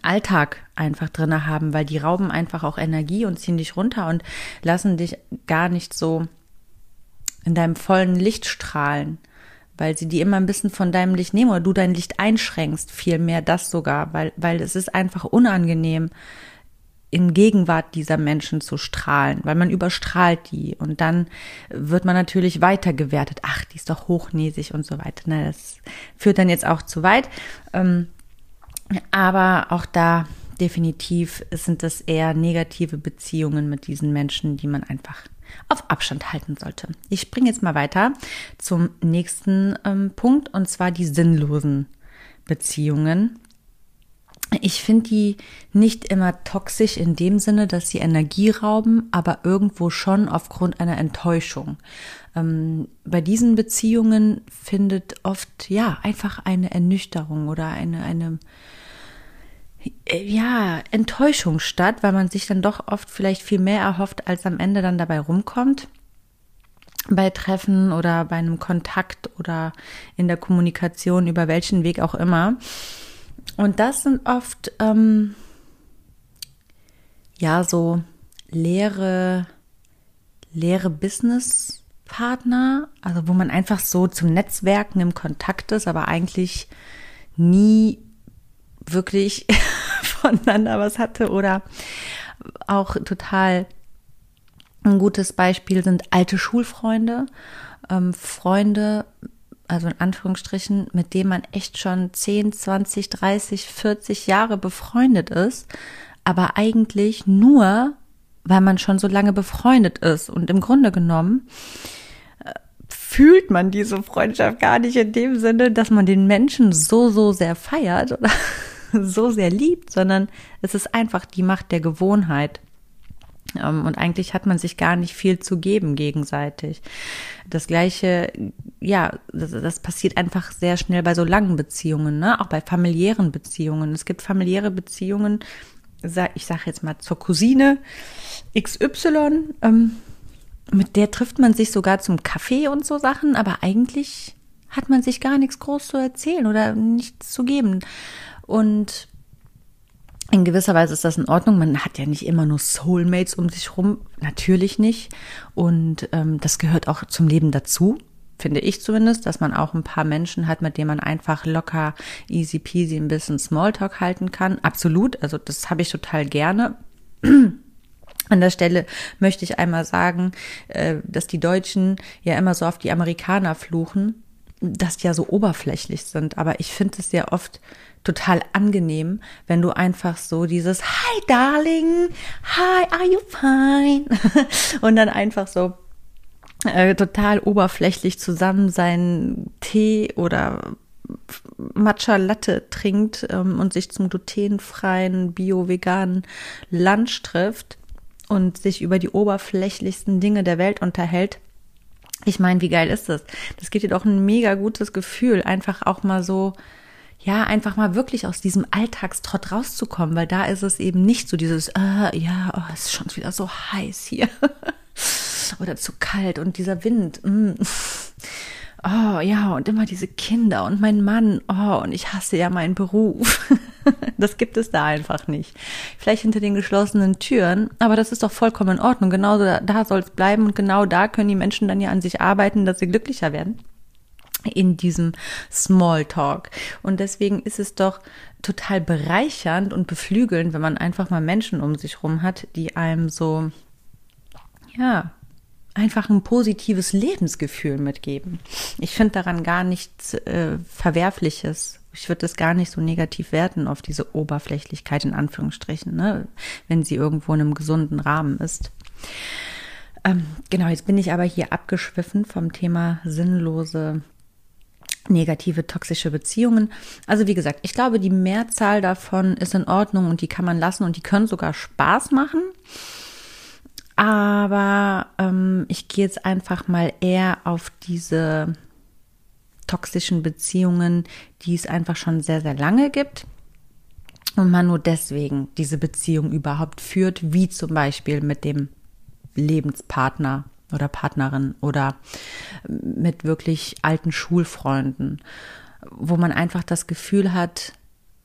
Alltag einfach drinne haben, weil die rauben einfach auch Energie und ziehen dich runter und lassen dich gar nicht so in deinem vollen Licht strahlen, weil sie die immer ein bisschen von deinem Licht nehmen oder du dein Licht einschränkst, vielmehr das sogar, weil, weil es ist einfach unangenehm, in Gegenwart dieser Menschen zu strahlen, weil man überstrahlt die und dann wird man natürlich weitergewertet. Ach, die ist doch hochnäsig und so weiter. Na, das führt dann jetzt auch zu weit. Ähm, aber auch da definitiv sind das eher negative Beziehungen mit diesen Menschen, die man einfach auf Abstand halten sollte. Ich springe jetzt mal weiter zum nächsten ähm, Punkt und zwar die sinnlosen Beziehungen. Ich finde die nicht immer toxisch in dem Sinne, dass sie Energie rauben, aber irgendwo schon aufgrund einer Enttäuschung. Ähm, bei diesen Beziehungen findet oft ja einfach eine Ernüchterung oder eine eine ja, Enttäuschung statt, weil man sich dann doch oft vielleicht viel mehr erhofft, als am Ende dann dabei rumkommt. Bei Treffen oder bei einem Kontakt oder in der Kommunikation, über welchen Weg auch immer. Und das sind oft, ähm, ja, so leere, leere Businesspartner, also wo man einfach so zum Netzwerken im Kontakt ist, aber eigentlich nie wirklich [LAUGHS] voneinander was hatte oder auch total ein gutes Beispiel sind alte Schulfreunde, ähm, Freunde, also in Anführungsstrichen, mit denen man echt schon 10, 20, 30, 40 Jahre befreundet ist, aber eigentlich nur, weil man schon so lange befreundet ist. Und im Grunde genommen äh, fühlt man diese Freundschaft gar nicht in dem Sinne, dass man den Menschen so, so sehr feiert oder [LAUGHS] so sehr liebt, sondern es ist einfach die Macht der Gewohnheit. Ähm, und eigentlich hat man sich gar nicht viel zu geben gegenseitig. Das gleiche, ja, das, das, passiert einfach sehr schnell bei so langen Beziehungen, ne? auch bei familiären Beziehungen. Es gibt familiäre Beziehungen, ich sage jetzt mal zur Cousine XY, ähm, mit der trifft man sich sogar zum Kaffee und so Sachen, aber eigentlich hat man sich gar nichts groß zu erzählen oder nichts zu geben. Und in gewisser Weise ist das in Ordnung. Man hat ja nicht immer nur Soulmates um sich rum, natürlich nicht. Und ähm, das gehört auch zum Leben dazu, finde ich zumindest, dass man auch ein paar Menschen hat, mit denen man einfach locker, easy peasy ein bisschen Smalltalk halten kann. Absolut, also das habe ich total gerne. [CLEARS THROAT] An der Stelle möchte ich einmal sagen, äh, dass die Deutschen ja immer so auf die Amerikaner fluchen, dass die ja so oberflächlich sind. Aber ich finde es ja oft total angenehm, wenn du einfach so dieses Hi Darling, Hi, are you fine? [LAUGHS] Und dann einfach so äh, total oberflächlich zusammen seinen Tee oder Matcha Latte trinkt ähm, und sich zum glutenfreien, bio-veganen Lunch trifft und sich über die oberflächlichsten Dinge der Welt unterhält. Ich meine, wie geil ist das? Das gibt dir doch ein mega gutes Gefühl, einfach auch mal so ja, einfach mal wirklich aus diesem Alltagstrott rauszukommen, weil da ist es eben nicht so dieses, äh, ja, oh, es ist schon wieder so heiß hier [LAUGHS] oder zu kalt und dieser Wind. Mm. Oh ja, und immer diese Kinder und mein Mann. Oh, und ich hasse ja meinen Beruf. [LAUGHS] das gibt es da einfach nicht. Vielleicht hinter den geschlossenen Türen, aber das ist doch vollkommen in Ordnung. Genau da, da soll es bleiben und genau da können die Menschen dann ja an sich arbeiten, dass sie glücklicher werden in diesem Smalltalk. Und deswegen ist es doch total bereichernd und beflügelnd, wenn man einfach mal Menschen um sich rum hat, die einem so, ja, einfach ein positives Lebensgefühl mitgeben. Ich finde daran gar nichts äh, Verwerfliches. Ich würde das gar nicht so negativ werten auf diese Oberflächlichkeit in Anführungsstrichen, ne? wenn sie irgendwo in einem gesunden Rahmen ist. Ähm, genau, jetzt bin ich aber hier abgeschwiffen vom Thema sinnlose negative toxische Beziehungen. Also wie gesagt, ich glaube, die Mehrzahl davon ist in Ordnung und die kann man lassen und die können sogar Spaß machen. Aber ähm, ich gehe jetzt einfach mal eher auf diese toxischen Beziehungen, die es einfach schon sehr, sehr lange gibt. Und man nur deswegen diese Beziehung überhaupt führt, wie zum Beispiel mit dem Lebenspartner oder Partnerin oder mit wirklich alten Schulfreunden, wo man einfach das Gefühl hat,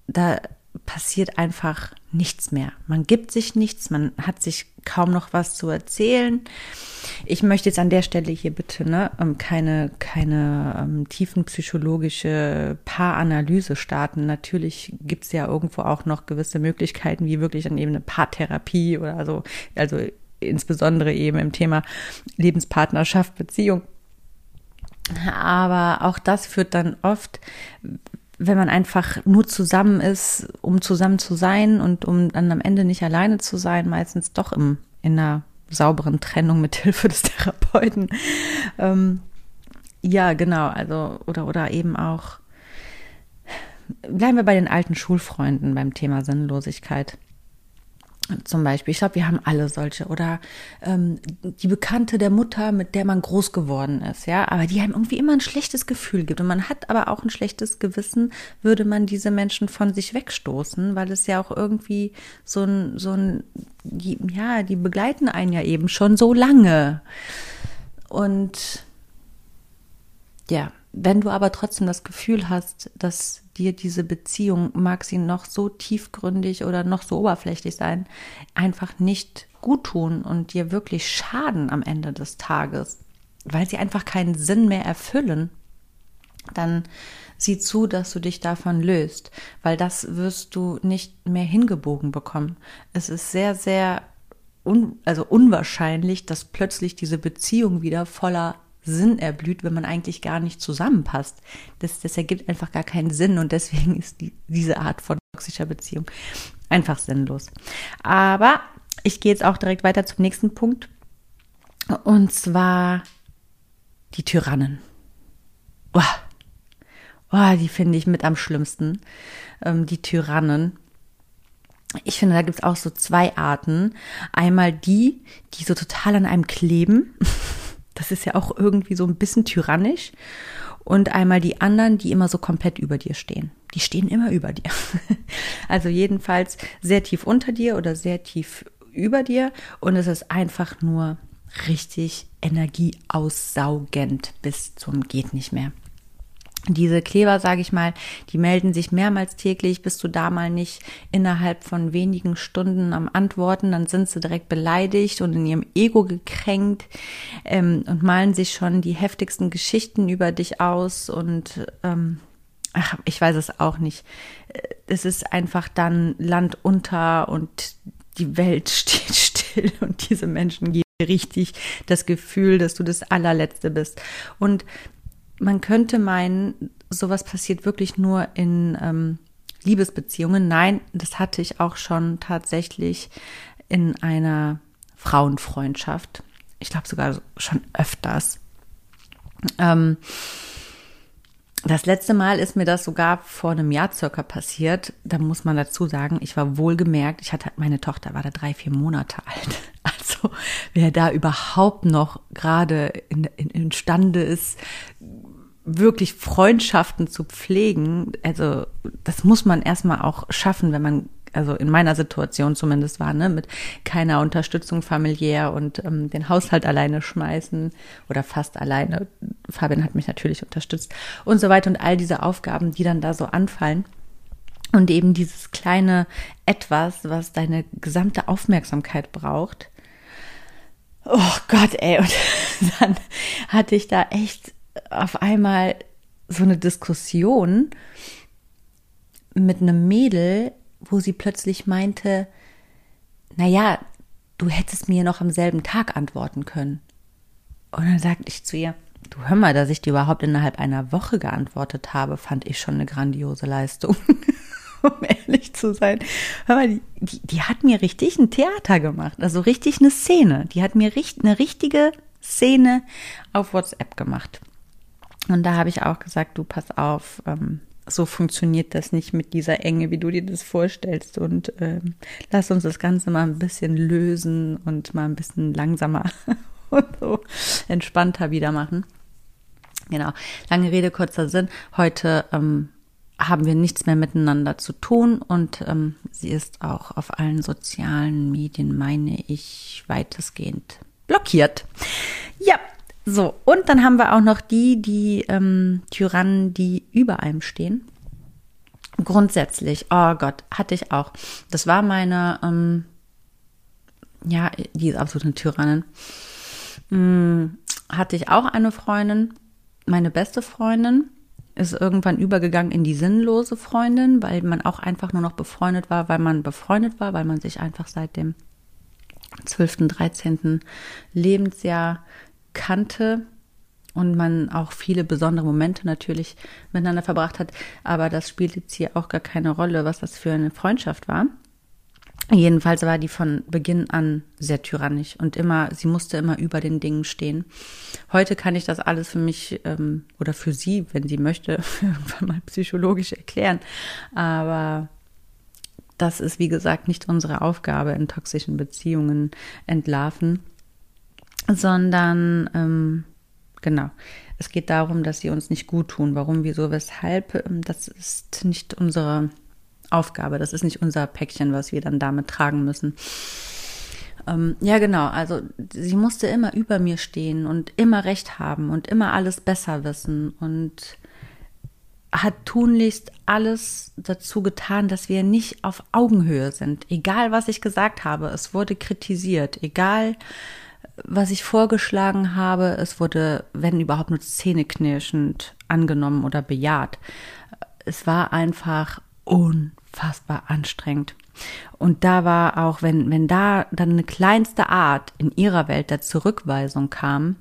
da passiert einfach nichts mehr. Man gibt sich nichts, man hat sich kaum noch was zu erzählen. Ich möchte jetzt an der Stelle hier bitte ne, ähm, keine, keine ähm, tiefenpsychologische Paaranalyse starten. Natürlich gibt es ja irgendwo auch noch gewisse Möglichkeiten, wie wirklich dann eben eine Paartherapie oder so, also insbesondere eben im Thema Lebenspartnerschaft, Beziehung. Aber auch das führt dann oft, wenn man einfach nur zusammen ist, um zusammen zu sein und um dann am Ende nicht alleine zu sein, meistens doch im, in einer sauberen Trennung mit [LAUGHS] Hilfe des Therapeuten. Ähm, ja, genau, also, oder, oder eben auch, bleiben wir bei den alten Schulfreunden beim Thema Sinnlosigkeit zum Beispiel. Ich glaube, wir haben alle solche. Oder ähm, die Bekannte der Mutter, mit der man groß geworden ist, ja, aber die einem irgendwie immer ein schlechtes Gefühl gibt. Und man hat aber auch ein schlechtes Gewissen, würde man diese Menschen von sich wegstoßen, weil es ja auch irgendwie so ein, so ein, die, ja, die begleiten einen ja eben schon so lange. Und ja, wenn du aber trotzdem das Gefühl hast, dass dir diese Beziehung, mag sie noch so tiefgründig oder noch so oberflächlich sein, einfach nicht gut tun und dir wirklich schaden am Ende des Tages, weil sie einfach keinen Sinn mehr erfüllen, dann sieh zu, dass du dich davon löst, weil das wirst du nicht mehr hingebogen bekommen. Es ist sehr, sehr un also unwahrscheinlich, dass plötzlich diese Beziehung wieder voller Sinn erblüht, wenn man eigentlich gar nicht zusammenpasst. Das, das ergibt einfach gar keinen Sinn und deswegen ist die, diese Art von toxischer Beziehung einfach sinnlos. Aber ich gehe jetzt auch direkt weiter zum nächsten Punkt und zwar die Tyrannen. Oh, oh die finde ich mit am schlimmsten. Ähm, die Tyrannen. Ich finde, da gibt es auch so zwei Arten. Einmal die, die so total an einem kleben [LAUGHS] Das ist ja auch irgendwie so ein bisschen tyrannisch. Und einmal die anderen, die immer so komplett über dir stehen. Die stehen immer über dir. [LAUGHS] Also jedenfalls sehr tief unter dir oder sehr tief über dir. Und es ist einfach nur richtig energieaussaugend bis zum geht nicht mehr. Diese Kleber, sage ich mal, die melden sich mehrmals täglich. Bist du da mal nicht innerhalb von wenigen Stunden am Antworten, dann sind sie direkt beleidigt und in ihrem Ego gekränkt ähm, und malen sich schon die heftigsten Geschichten über dich aus und ähm, ach, ich weiß es auch nicht. Es ist einfach dann Land unter und die Welt [LAUGHS] steht still und diese Menschen geben richtig das Gefühl, dass du das allerletzte bist. Und man könnte meinen, sowas passiert wirklich nur in ähm, Liebesbeziehungen. Nein, das hatte ich auch schon tatsächlich in einer Frauenfreundschaft. Ich glaube sogar schon öfters. Ähm, das letzte Mal ist mir das sogar vor einem Jahr circa passiert. Da muss man dazu sagen, ich war wohlgemerkt, ich hatte, meine Tochter war da drei, vier Monate alt. [LAUGHS] Also wer da überhaupt noch gerade in, in, imstande ist, wirklich Freundschaften zu pflegen, also das muss man erstmal auch schaffen, wenn man also in meiner Situation zumindest war, ne, mit keiner Unterstützung familiär und ähm, den Haushalt alleine schmeißen oder fast alleine. Fabian hat mich natürlich unterstützt und so weiter und all diese Aufgaben, die dann da so anfallen. Und eben dieses kleine Etwas, was deine gesamte Aufmerksamkeit braucht. Oh Gott, ey. Und [LAUGHS] dann hatte ich da echt auf einmal so eine Diskussion mit einem Mädel, wo sie plötzlich meinte, na ja, du hättest mir noch am selben Tag antworten können. Und dann sagte ich zu ihr, du hör mal, dass ich dir überhaupt innerhalb einer Woche geantwortet habe, fand ich schon eine grandiose Leistung. [LAUGHS] um ehrlich zu sein. Hör mal, die, die, die, hat mir richtig ein Theater gemacht, also richtig eine Szene. Die hat mir richtig, eine richtige Szene auf WhatsApp gemacht. Und da habe ich auch gesagt, du pass auf, ähm, so funktioniert das nicht mit dieser Enge, wie du dir das vorstellst. Und ähm, lass uns das Ganze mal ein bisschen lösen und mal ein bisschen langsamer [LAUGHS] und so entspannter wieder machen. Genau. Lange Rede, kurzer Sinn. Heute ähm, haben wir nichts mehr miteinander zu tun und ähm, sie ist auch auf allen sozialen Medien, meine ich, weitestgehend blockiert. Ja, so, und dann haben wir auch noch die, die ähm, Tyrannen, die über einem stehen. Grundsätzlich, oh Gott, hatte ich auch. Das war meine, ähm, ja, die ist absolut eine Tyrannin. Hm, hatte ich auch eine Freundin, meine beste Freundin, ist irgendwann übergegangen in die sinnlose Freundin, weil man auch einfach nur noch befreundet war, weil man befreundet war, weil man sich einfach seit dem 12., 13. Lebensjahr kannte und man auch viele besondere Momente natürlich miteinander verbracht hat. Aber das spielt jetzt hier auch gar keine Rolle, was das für eine Freundschaft war. Jedenfalls war die von Beginn an sehr tyrannisch und immer, sie musste immer über den Dingen stehen. Heute kann ich das alles für mich ähm, oder für sie, wenn sie möchte, [LAUGHS] irgendwann mal psychologisch erklären. Aber das ist, wie gesagt, nicht unsere Aufgabe in toxischen Beziehungen entlarven sondern ähm, genau. Es geht darum, dass sie uns nicht gut tun. Warum, wieso, weshalb, ähm, das ist nicht unsere Aufgabe. Das ist nicht unser Päckchen, was wir dann damit tragen müssen. Ähm, ja, genau. Also sie musste immer über mir stehen und immer recht haben und immer alles besser wissen und hat tunlichst alles dazu getan, dass wir nicht auf Augenhöhe sind. Egal, was ich gesagt habe, es wurde kritisiert. Egal, was ich vorgeschlagen habe, es wurde, wenn überhaupt nur zähneknirschend angenommen oder bejaht. Es war einfach unfassbar anstrengend. Und da war auch, wenn, wenn da dann eine kleinste Art in ihrer Welt der Zurückweisung kam,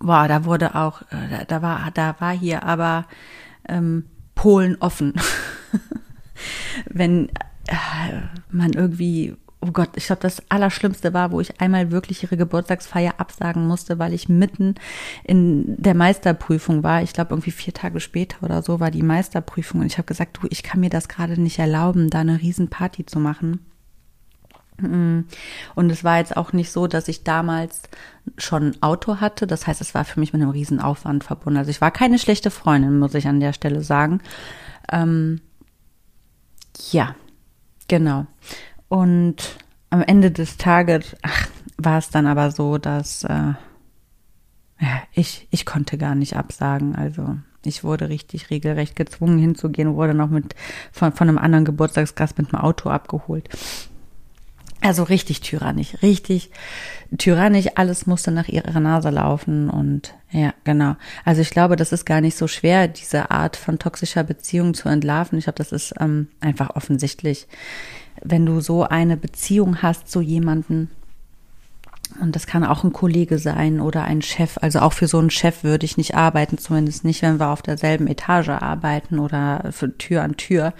boah, da wurde auch, äh, da war, da war hier aber ähm, Polen offen. [LAUGHS] wenn äh, man irgendwie oh Gott, ich glaube, das Allerschlimmste war, wo ich einmal wirklich ihre Geburtstagsfeier absagen musste, weil ich mitten in der Meisterprüfung war. Ich glaube, irgendwie vier Tage später oder so war die Meisterprüfung. Und ich habe gesagt, du, ich kann mir das gerade nicht erlauben, da eine Riesenparty zu machen. Mm. Und es war jetzt auch nicht so, dass ich damals schon ein Auto hatte. Das heißt, es war für mich mit einem Riesenaufwand verbunden. Also ich war keine schlechte Freundin, muss ich an der Stelle sagen. Ähm, ja, genau. Und am Ende des Tages ach, war es dann aber so, dass äh, ja, ich, ich konnte gar nicht absagen. Also ich wurde richtig regelrecht gezwungen hinzugehen, wurde noch mit von, von einem anderen Geburtstagsgast mit dem Auto abgeholt. Also richtig tyrannisch, richtig tyrannisch. Alles musste nach ihrer Nase laufen und ja, genau. Also ich glaube, das ist gar nicht so schwer, diese Art von toxischer Beziehung zu entlarven. Ich glaube, das ist ähm, einfach offensichtlich wenn du so eine Beziehung hast zu jemanden, und das kann auch ein Kollege sein oder ein Chef. Also auch für so einen Chef würde ich nicht arbeiten, zumindest nicht, wenn wir auf derselben Etage arbeiten oder für Tür an Tür.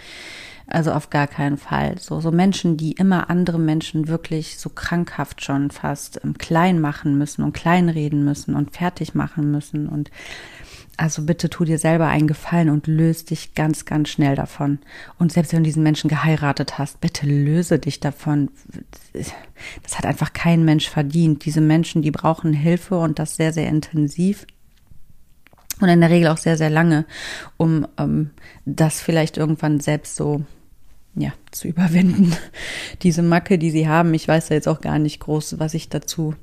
Also auf gar keinen Fall. So, so Menschen, die immer andere Menschen wirklich so krankhaft schon fast ähm, klein machen müssen und kleinreden müssen und fertig machen müssen und also bitte tu dir selber einen Gefallen und löst dich ganz, ganz schnell davon. Und selbst wenn du diesen Menschen geheiratet hast, bitte löse dich davon. Das hat einfach kein Mensch verdient. Diese Menschen, die brauchen Hilfe und das sehr, sehr intensiv. Und in der Regel auch sehr, sehr lange, um ähm, das vielleicht irgendwann selbst so ja, zu [LAUGHS] überwinden. Diese Macke, die sie haben, ich weiß ja jetzt auch gar nicht groß, was ich dazu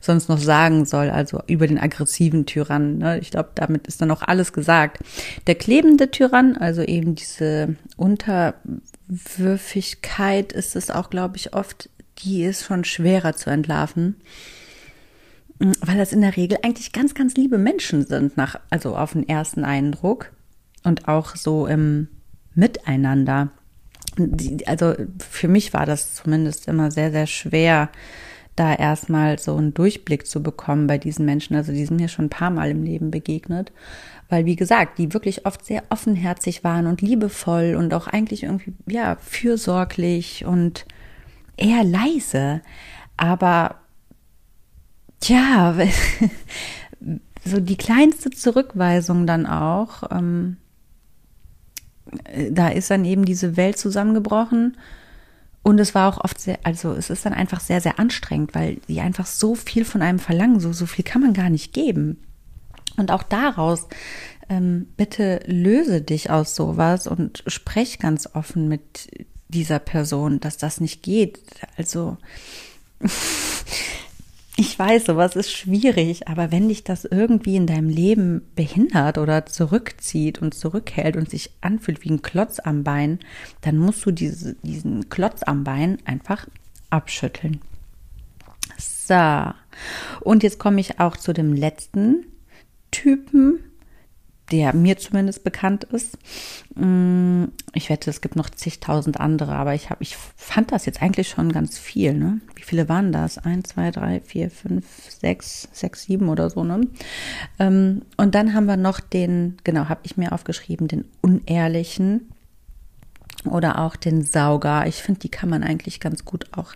sonst noch sagen soll, also über den aggressiven Tyrann. Ne? Ich glaube, damit ist dann auch alles gesagt. Der klebende Tyrann, also eben diese Unterwürfigkeit, ist es auch, glaube ich, oft, die ist schon schwerer zu entlarven weil das in der Regel eigentlich ganz, ganz liebe Menschen sind, nach, also auf den ersten Eindruck und auch so im Miteinander. Also für mich war das zumindest immer sehr, sehr schwer, da erstmal so einen Durchblick zu bekommen bei diesen Menschen. Also die sind mir schon ein paar Mal im Leben begegnet, weil wie gesagt, die wirklich oft sehr offenherzig waren und liebevoll und auch eigentlich irgendwie ja fürsorglich und eher leise, aber tja, [LAUGHS] so die kleinste Zurückweisung dann auch. Ähm, da ist dann eben diese Welt zusammengebrochen und es war auch oft sehr, also es ist dann einfach sehr, sehr anstrengend, weil die einfach so viel von einem verlangen, so, so viel kann man gar nicht geben. Und auch daraus, ähm, bitte löse dich aus sowas und sprech ganz offen mit dieser Person, dass das nicht geht. Also [LAUGHS] ich weiß, sowas ist schwierig, aber wenn dich das irgendwie in deinem Leben behindert oder zurückzieht und zurückhält und sich anfühlt wie ein Klotz am Bein, dann musst du diese, diesen Klotz am Bein einfach abschütteln. So. Und jetzt komme ich auch zu dem letzten Typen der mir zumindest bekannt ist. Mm, ich wette, es gibt noch zigtausend andere, aber ich habe, ich fand das jetzt eigentlich schon ganz viel. Ne? Wie viele waren das? Eins, zwei, drei, vier, fünf, sechs, sechs, sieben oder so. Ne? Ähm, und dann haben wir noch den, genau, habe ich mir aufgeschrieben, den unehrlichen oder auch den Sauger. Ich finde, die kann man eigentlich ganz gut auch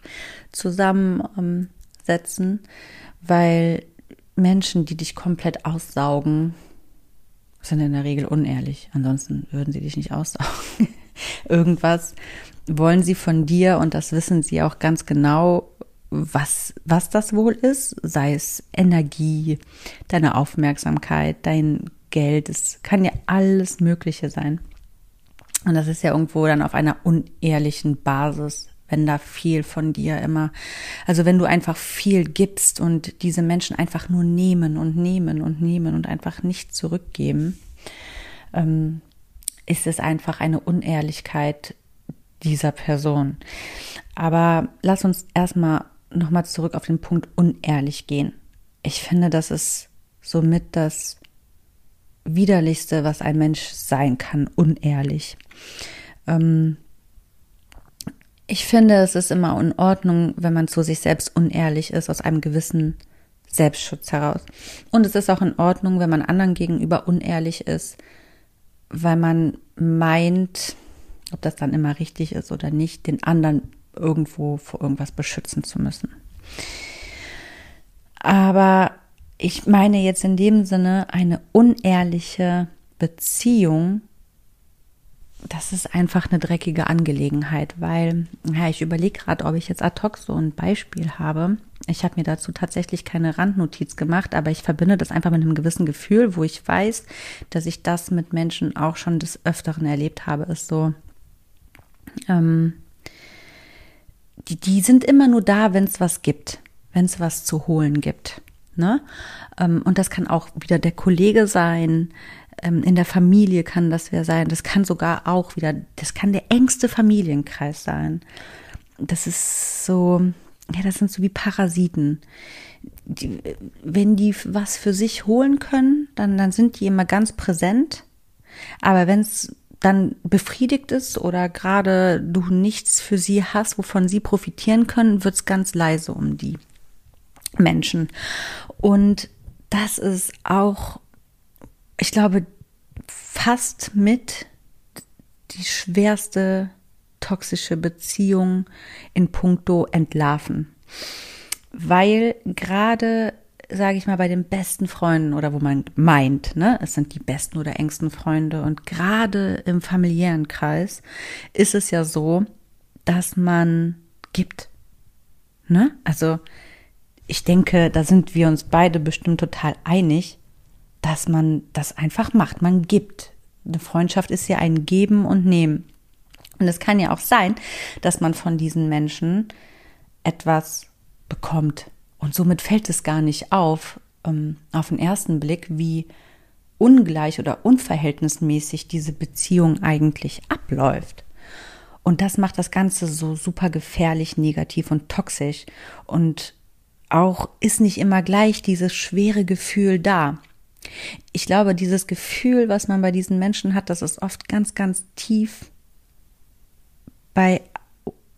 zusammensetzen, weil Menschen, die dich komplett aussaugen, sind in der Regel unehrlich. Ansonsten würden sie dich nicht aussaugen. [LAUGHS] Irgendwas wollen sie von dir und das wissen sie auch ganz genau, was, was das wohl ist, sei es Energie, deine Aufmerksamkeit, dein Geld, es kann ja alles Mögliche sein. Und das ist ja irgendwo dann auf einer unehrlichen Basis wenn da viel von dir immer, also wenn du einfach viel gibst und diese Menschen einfach nur nehmen und nehmen und nehmen und einfach nicht zurückgeben, ähm, ist es einfach eine Unehrlichkeit dieser Person. Aber lass uns erstmal nochmal zurück auf den Punkt unehrlich gehen. Ich finde, das ist somit das widerlichste, was ein Mensch sein kann, unehrlich. Ähm, ich finde, es ist immer in Ordnung, wenn man zu sich selbst unehrlich ist, aus einem gewissen Selbstschutz heraus. Und es ist auch in Ordnung, wenn man anderen gegenüber unehrlich ist, weil man meint, ob das dann immer richtig ist oder nicht, den anderen irgendwo vor irgendwas beschützen zu müssen. Aber ich meine jetzt in dem Sinne eine unehrliche Beziehung das ist einfach eine dreckige Angelegenheit, weil, ja, ich überlege gerade, ob ich jetzt ad hoc so ein Beispiel habe. Ich habe mir dazu tatsächlich keine Randnotiz gemacht, aber ich verbinde das einfach mit einem gewissen Gefühl, wo ich weiß, dass ich das mit Menschen auch schon des Öfteren erlebt habe, ist so, ähm, die, die sind immer nur da, wenn es was gibt, wenn es was zu holen gibt. Ne? Ähm, und das kann auch wieder der Kollege sein, ähm, in der Familie kann das wer sein. Das kann sogar auch wieder, das kann der engste Familienkreis sein. Das ist so, ja, das sind so wie Parasiten. Die, wenn die was für sich holen können, dann, dann sind die immer ganz präsent. Aber wenn es dann befriedigt ist oder gerade du nichts für sie hast, wovon sie profitieren können, wird es ganz leise um die Menschen. Und das ist auch ich glaube, fast mit die schwerste toxische Beziehung in puncto Entlarven. Weil gerade, sage ich mal, bei den besten Freunden oder wo man meint, ne, es sind die besten oder engsten Freunde und gerade im familiären Kreis ist es ja so, dass man gibt. Ne? Also ich denke, da sind wir uns beide bestimmt total einig, dass man das einfach macht. Man gibt. Eine Freundschaft ist ja ein Geben und Nehmen. Und es kann ja auch sein, dass man von diesen Menschen etwas bekommt. Und somit fällt es gar nicht auf, ähm, auf den ersten Blick, wie ungleich oder unverhältnismäßig diese Beziehung eigentlich abläuft. Und das macht das Ganze so super gefährlich, negativ und toxisch. Und auch ist nicht immer gleich dieses schwere Gefühl da. Ich glaube, dieses Gefühl, was man bei diesen Menschen hat, das ist oft ganz, ganz tief bei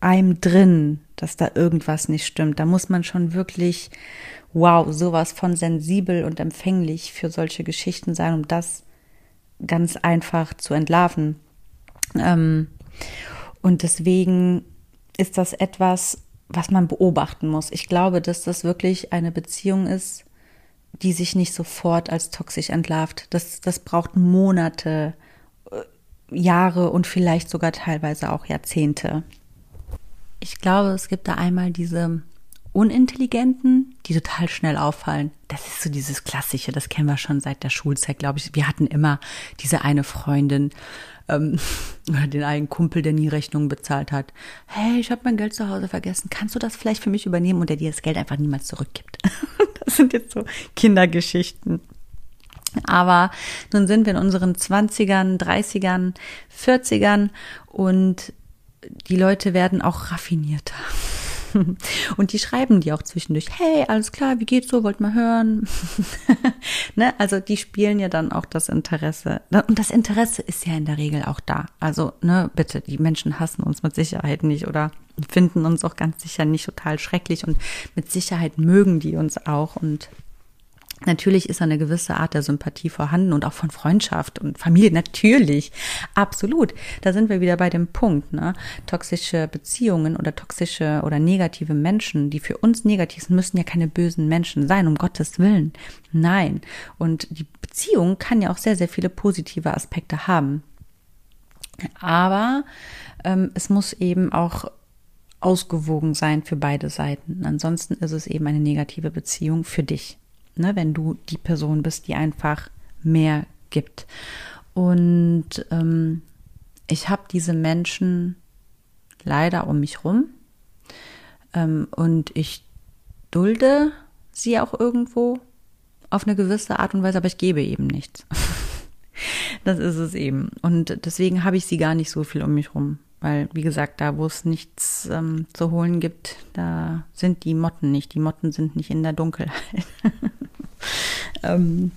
einem drin, dass da irgendwas nicht stimmt. Da muss man schon wirklich, wow, sowas von sensibel und empfänglich für solche Geschichten sein, um das ganz einfach zu entlarven. Ähm, und deswegen ist das etwas, was man beobachten muss. Ich glaube, dass das wirklich eine Beziehung ist, die sich nicht sofort als toxisch entlarvt. Das, das braucht Monate, äh, Jahre und vielleicht sogar teilweise auch Jahrzehnte. Ich glaube, es gibt da einmal diese Unintelligenten, die total schnell auffallen. Das ist so dieses Klassische, das kennen wir schon seit der Schulzeit, glaube ich. Wir hatten immer diese eine Freundin ähm, [LAUGHS] den einen Kumpel, der nie Rechnungen bezahlt hat. Hey, ich habe mein Geld zu Hause vergessen. Kannst du das vielleicht für mich übernehmen? Und der dir das Geld einfach niemals zurückgibt. [LAUGHS] das [LAUGHS] sind jetzt so Kindergeschichten. Aber nun sind wir in unseren 20ern, 30ern, 40ern und die Leute werden auch raffinierter. [LAUGHS] Und die schreiben die auch zwischendurch, hey, alles klar, wie geht's so, wollt mal hören? [LAUGHS] ne? Also die spielen ja dann auch das Interesse. Und das Interesse ist ja in der Regel auch da. Also, ne, bitte, die Menschen hassen uns mit Sicherheit nicht oder finden uns auch ganz sicher nicht total schrecklich und mit Sicherheit mögen die uns auch und Natürlich ist eine gewisse Art der Sympathie vorhanden und auch von Freundschaft und Familie. [LAUGHS] Natürlich, absolut. Da sind wir wieder bei dem Punkt. Ne? Toxische Beziehungen oder toxische oder negative Menschen, die für uns negativ sind, müssen ja keine bösen Menschen sein, um Gottes Willen. Nein. Und die Beziehung kann ja auch sehr, sehr viele positive Aspekte haben. Aber ähm, es muss eben auch ausgewogen sein für beide Seiten. Ansonsten ist es eben eine negative Beziehung für dich ne, wenn du die Person bist, die einfach mehr gibt. Und ähm, ich habe diese Menschen leider um mich rum ähm, und ich dulde sie auch irgendwo auf eine gewisse Art und Weise, aber ich gebe eben nichts. [LAUGHS] das ist es eben. Und deswegen habe ich sie gar nicht so viel um mich rum. Weil, wie gesagt, da wo es nichts ähm, zu holen gibt, da sind die Motten nicht. Die Motten sind nicht in der Dunkelheit. [LAUGHS] ähm,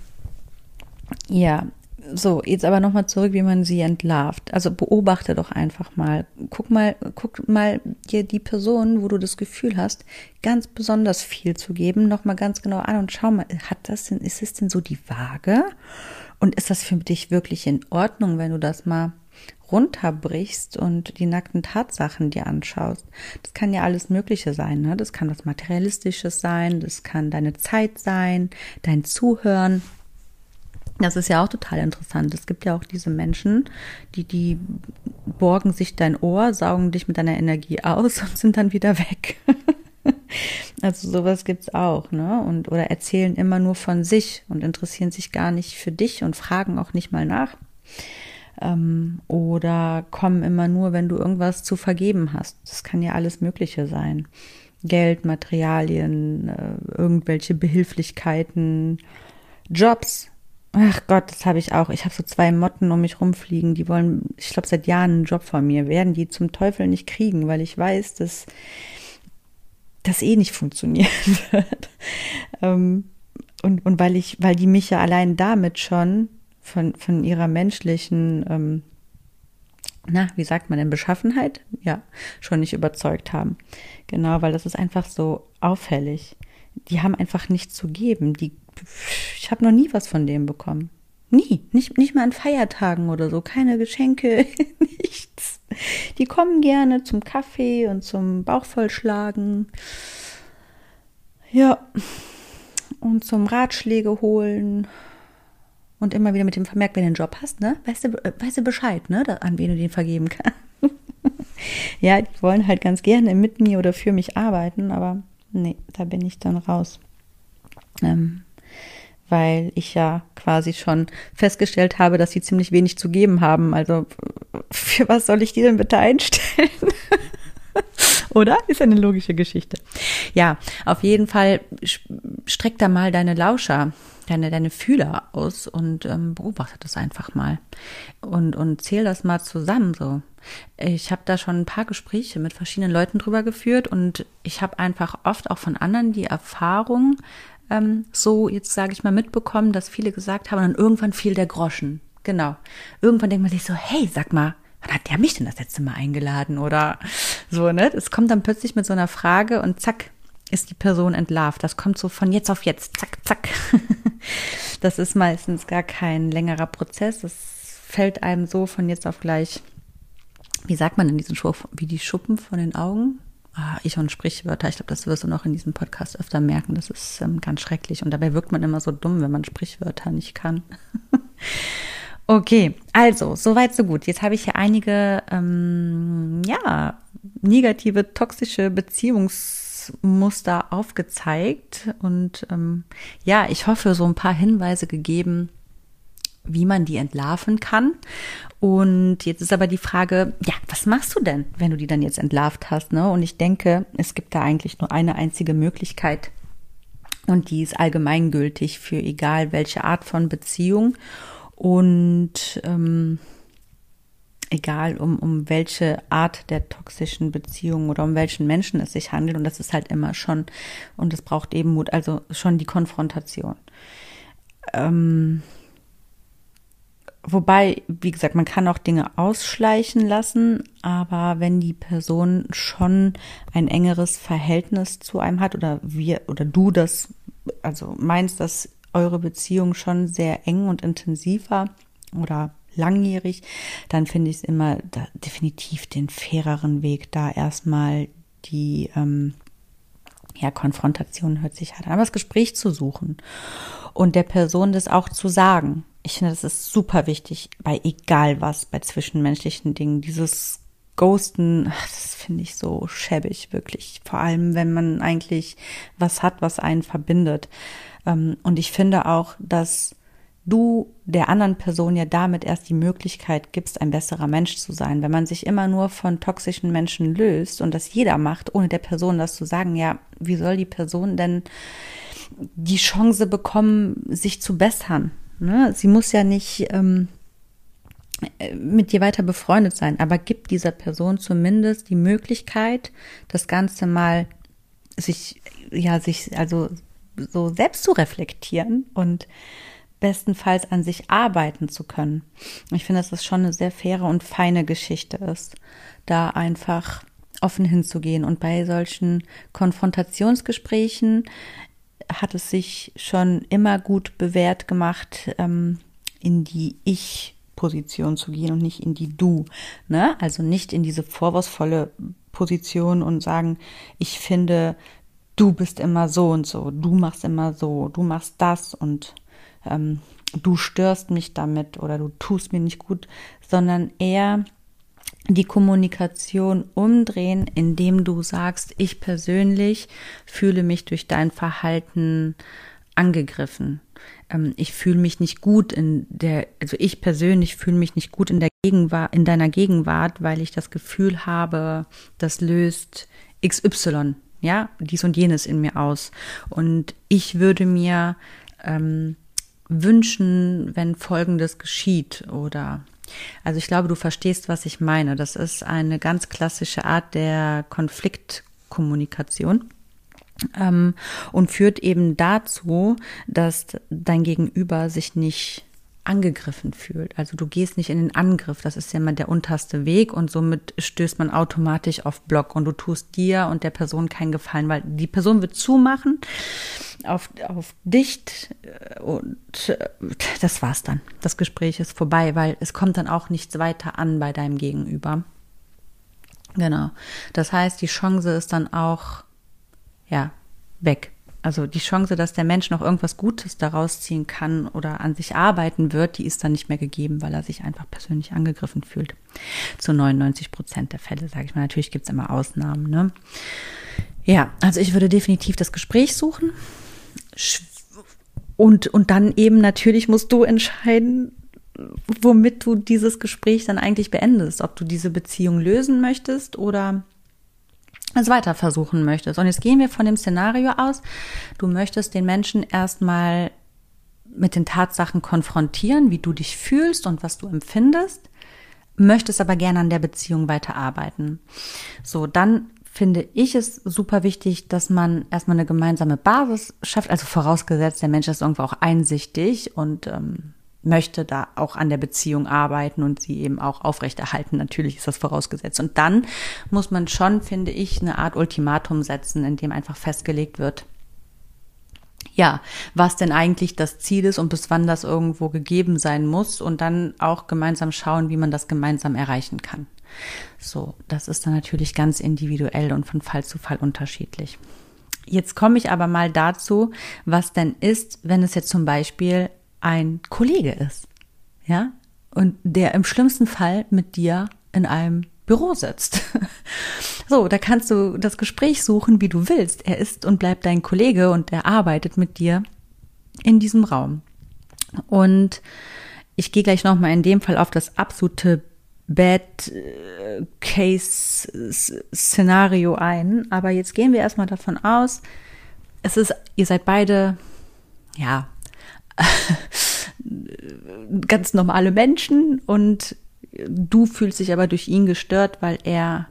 ja, so, jetzt aber nochmal zurück, wie man sie entlarvt. Also beobachte doch einfach mal. Guck mal, guck mal dir die Person, wo du das Gefühl hast, ganz besonders viel zu geben, nochmal ganz genau an und schau mal, hat das denn, ist es denn so die Waage? Und ist das für dich wirklich in Ordnung, wenn du das mal runterbrichst und die nackten Tatsachen dir anschaust. Das kann ja alles Mögliche sein. Ne? Das kann was Materialistisches sein, das kann deine Zeit sein, dein Zuhören. Das ist ja auch total interessant. Es gibt ja auch diese Menschen, die, die borgen sich dein Ohr, saugen dich mit deiner Energie aus [LAUGHS] und sind dann wieder weg. [LAUGHS] also sowas gibt's auch, ne? Und oder erzählen immer nur von sich und interessieren sich gar nicht für dich und fragen auch nicht mal nach ähm, oder kommen immer nur, wenn du irgendwas zu vergeben hast. Das kann ja alles Mögliche sein. Geld, Materialien, äh, irgendwelche Behilflichkeiten, Jobs. Ach Gott, das habe ich auch. Ich habe so zwei Motten um mich rumfliegen, die wollen, ich glaube, seit Jahren einen Job von mir. Werden die zum Teufel nicht kriegen, weil ich weiß, dass das eh nicht funktionieren [LAUGHS] wird. ähm, und, und weil ich, weil die mich ja allein damit schon von, von ihrer menschlichen, ähm, na, wie sagt man denn, Beschaffenheit, ja, schon nicht überzeugt haben. Genau, weil das ist einfach so auffällig. Die haben einfach nichts zu geben. Die, ich habe noch nie was von dem bekommen. Nie, nicht, nicht mal an Feiertagen oder so, keine Geschenke, [LAUGHS] nichts. Die kommen gerne zum Kaffee und zum Bauchvollschlagen. Ja, und zum Ratschläge holen und immer wieder mit dem Vermerk, wenn du einen Job hast, ne, weißt du, äh, weißt du Bescheid, ne, an wen du den vergeben kannst. [LAUGHS] ja, die wollen halt ganz gerne mit mir oder für mich arbeiten, aber nee, da bin ich dann raus. Ähm, weil ich ja quasi schon festgestellt habe, dass sie ziemlich wenig zu geben haben. Also für was soll ich die denn bitte einstellen? [LAUGHS] Oder? Ist eine logische Geschichte. Ja, auf jeden Fall streck da mal deine Lauscher, deine, deine Fühler aus und ähm, beobachte das einfach mal. Und, und zähl das mal zusammen so. Ich habe da schon ein paar Gespräche mit verschiedenen Leuten drüber geführt und ich habe einfach oft auch von anderen die Erfahrung ähm, so, jetzt sage ich mal, mitbekommen, dass viele gesagt haben, und irgendwann fiel der Groschen. Genau. Irgendwann denkt man sich so, hey, sag mal, wann hat der mich denn das letzte Mal eingeladen? Oder so, ne? Es kommt dann plötzlich mit so einer Frage und zack, ist die Person entlarvt. Das kommt so von jetzt auf jetzt, zack, zack. [LAUGHS] Das ist meistens gar kein längerer Prozess. Das fällt einem so von jetzt auf gleich, wie sagt man in diesen Schuf, wie die Schuppen von den Augen? Ah, ich und Sprichwörter, ich glaube, das wirst du noch in diesem Podcast öfter merken. Das ist ähm, ganz schrecklich. Und dabei wirkt man immer so dumm, wenn man Sprichwörter nicht kann. [LAUGHS] Okay, also, soweit, so gut. Jetzt habe ich hier einige, ähm, ja, negative, toxische Beziehungsmuster aufgezeigt und ähm, ja, ich hoffe, so ein paar Hinweise gegeben, wie man die entlarven kann. Und jetzt ist aber die Frage, ja, was machst du denn, wenn du die dann jetzt entlarvt hast? Ne? Und ich denke, es gibt da eigentlich nur eine einzige Möglichkeit. Und die ist allgemeingültig für egal welche Art von Beziehung. Und ähm, egal um, um welche Art der toxischen Beziehung oder um welchen Menschen es sich handelt. Und das ist halt immer schon, und es braucht eben Mut, also schon die Konfrontation. Ähm, wobei, wie gesagt, man kann auch Dinge ausschleichen lassen, aber wenn die Person schon ein engeres Verhältnis zu einem hat oder wir oder du das, also meinst, dass eure Beziehung schon sehr eng und intensiv war oder langjährig, dann finde ich es immer definitiv den faireren Weg, da erstmal die ähm, ja, Konfrontation hört sich halt an, aber das Gespräch zu suchen und der Person das auch zu sagen. Ich finde, das ist super wichtig bei egal was, bei zwischenmenschlichen Dingen. Dieses Ghosten, das finde ich so schäbig, wirklich. Vor allem, wenn man eigentlich was hat, was einen verbindet. Ähm, und ich finde auch, dass du der anderen Person ja damit erst die Möglichkeit gibst, ein besserer Mensch zu sein. Wenn man sich immer nur von toxischen Menschen löst und das jeder macht, ohne der Person das zu sagen, ja, wie soll die Person denn die Chance bekommen, sich zu bessern? Ne? Sie muss ja nicht ähm, mit dir weiter befreundet sein, aber gibt dieser Person zumindest die Möglichkeit, das Ganze mal sich, ja, sich, also so selbst zu reflektieren und bestenfalls an sich arbeiten zu können. Ich finde, dass das schon eine sehr faire und feine Geschichte ist, da einfach offen hinzugehen. Und bei solchen Konfrontationsgesprächen hat es sich schon immer gut bewährt gemacht, ähm, in die Ich-Position zu gehen und nicht in die Du. Ne? Also nicht in diese vorwurfsvolle Position und sagen, ich finde, du bist immer so und so, du machst immer so, du machst das und ähm, du störst mich damit oder du tust mir nicht gut, sondern eher die Kommunikation umdrehen, indem du sagst, ich persönlich fühle mich durch dein Verhalten angegriffen. Ähm, ich fühle mich nicht gut in der, also ich persönlich fühle mich nicht gut in der Gegenwart, in deiner Gegenwart, weil ich das Gefühl habe, das löst XY ja, dies und jenes in mir aus. Und ich würde mir ähm, wünschen, wenn Folgendes geschieht oder also ich glaube, du verstehst, was ich meine. Das ist eine ganz klassische Art der Konfliktkommunikation ähm, und führt eben dazu, dass dein Gegenüber sich nicht angegriffen fühlt. Also du gehst nicht in den Angriff, das ist ja immer der unterste Weg und somit stößt man automatisch auf Block und du tust dir und der Person keinen Gefallen, weil die Person wird zumachen auf, auf dicht äh, und äh, das war's dann. Das Gespräch ist vorbei, weil es kommt dann auch nichts weiter an bei deinem Gegenüber. Genau. Das heißt, die Chance ist dann auch, ja, weg. Also die Chance, dass der Mensch noch irgendwas Gutes daraus ziehen kann oder an sich arbeiten wird, die ist dann nicht mehr gegeben, weil er sich einfach persönlich angegriffen fühlt. Zu 99 Prozent der Fälle, sage ich mal. Natürlich gibt es immer Ausnahmen. Ne? Ja, also ich würde definitiv das Gespräch suchen. und, und dann eben natürlich musst du entscheiden, womit du dieses Gespräch dann eigentlich beendest, ob du diese Beziehung lösen möchtest oder es weiter versuchen möchtest. Und jetzt gehen wir von dem Szenario aus, du möchtest den Menschen erstmal mit den Tatsachen konfrontieren, wie du dich fühlst und was du empfindest, möchtest aber gerne an der Beziehung weiterarbeiten. So, dann finde ich es super wichtig, dass man erstmal eine gemeinsame Basis schafft, also vorausgesetzt, der Mensch ist irgendwo auch einsichtig und ähm, möchte da auch an der Beziehung arbeiten und sie eben auch aufrechterhalten. Natürlich ist das vorausgesetzt. Und dann muss man schon, finde ich, eine Art Ultimatum setzen, in dem einfach festgelegt wird, ja, was denn eigentlich das Ziel ist und bis wann das irgendwo gegeben sein muss und dann auch gemeinsam schauen, wie man das gemeinsam erreichen kann. So, das ist dann natürlich ganz individuell und von Fall zu Fall unterschiedlich. Jetzt komme ich aber mal dazu, was denn ist, wenn es jetzt zum Beispiel ein Kollege ist, ja, und der im schlimmsten Fall mit dir in einem Büro sitzt. [LAUGHS] So, da kannst du das Gespräch suchen, wie du willst. Er ist und bleibt dein Kollege und er arbeitet mit dir in diesem Raum. Und ich gehe gleich nochmal in dem Fall auf das absolute Bad Case Szenario ein. Aber jetzt gehen wir erstmal davon aus, es ist, ihr seid beide, ja, [LAUGHS] ganz normale Menschen und du fühlst dich aber durch ihn gestört, weil er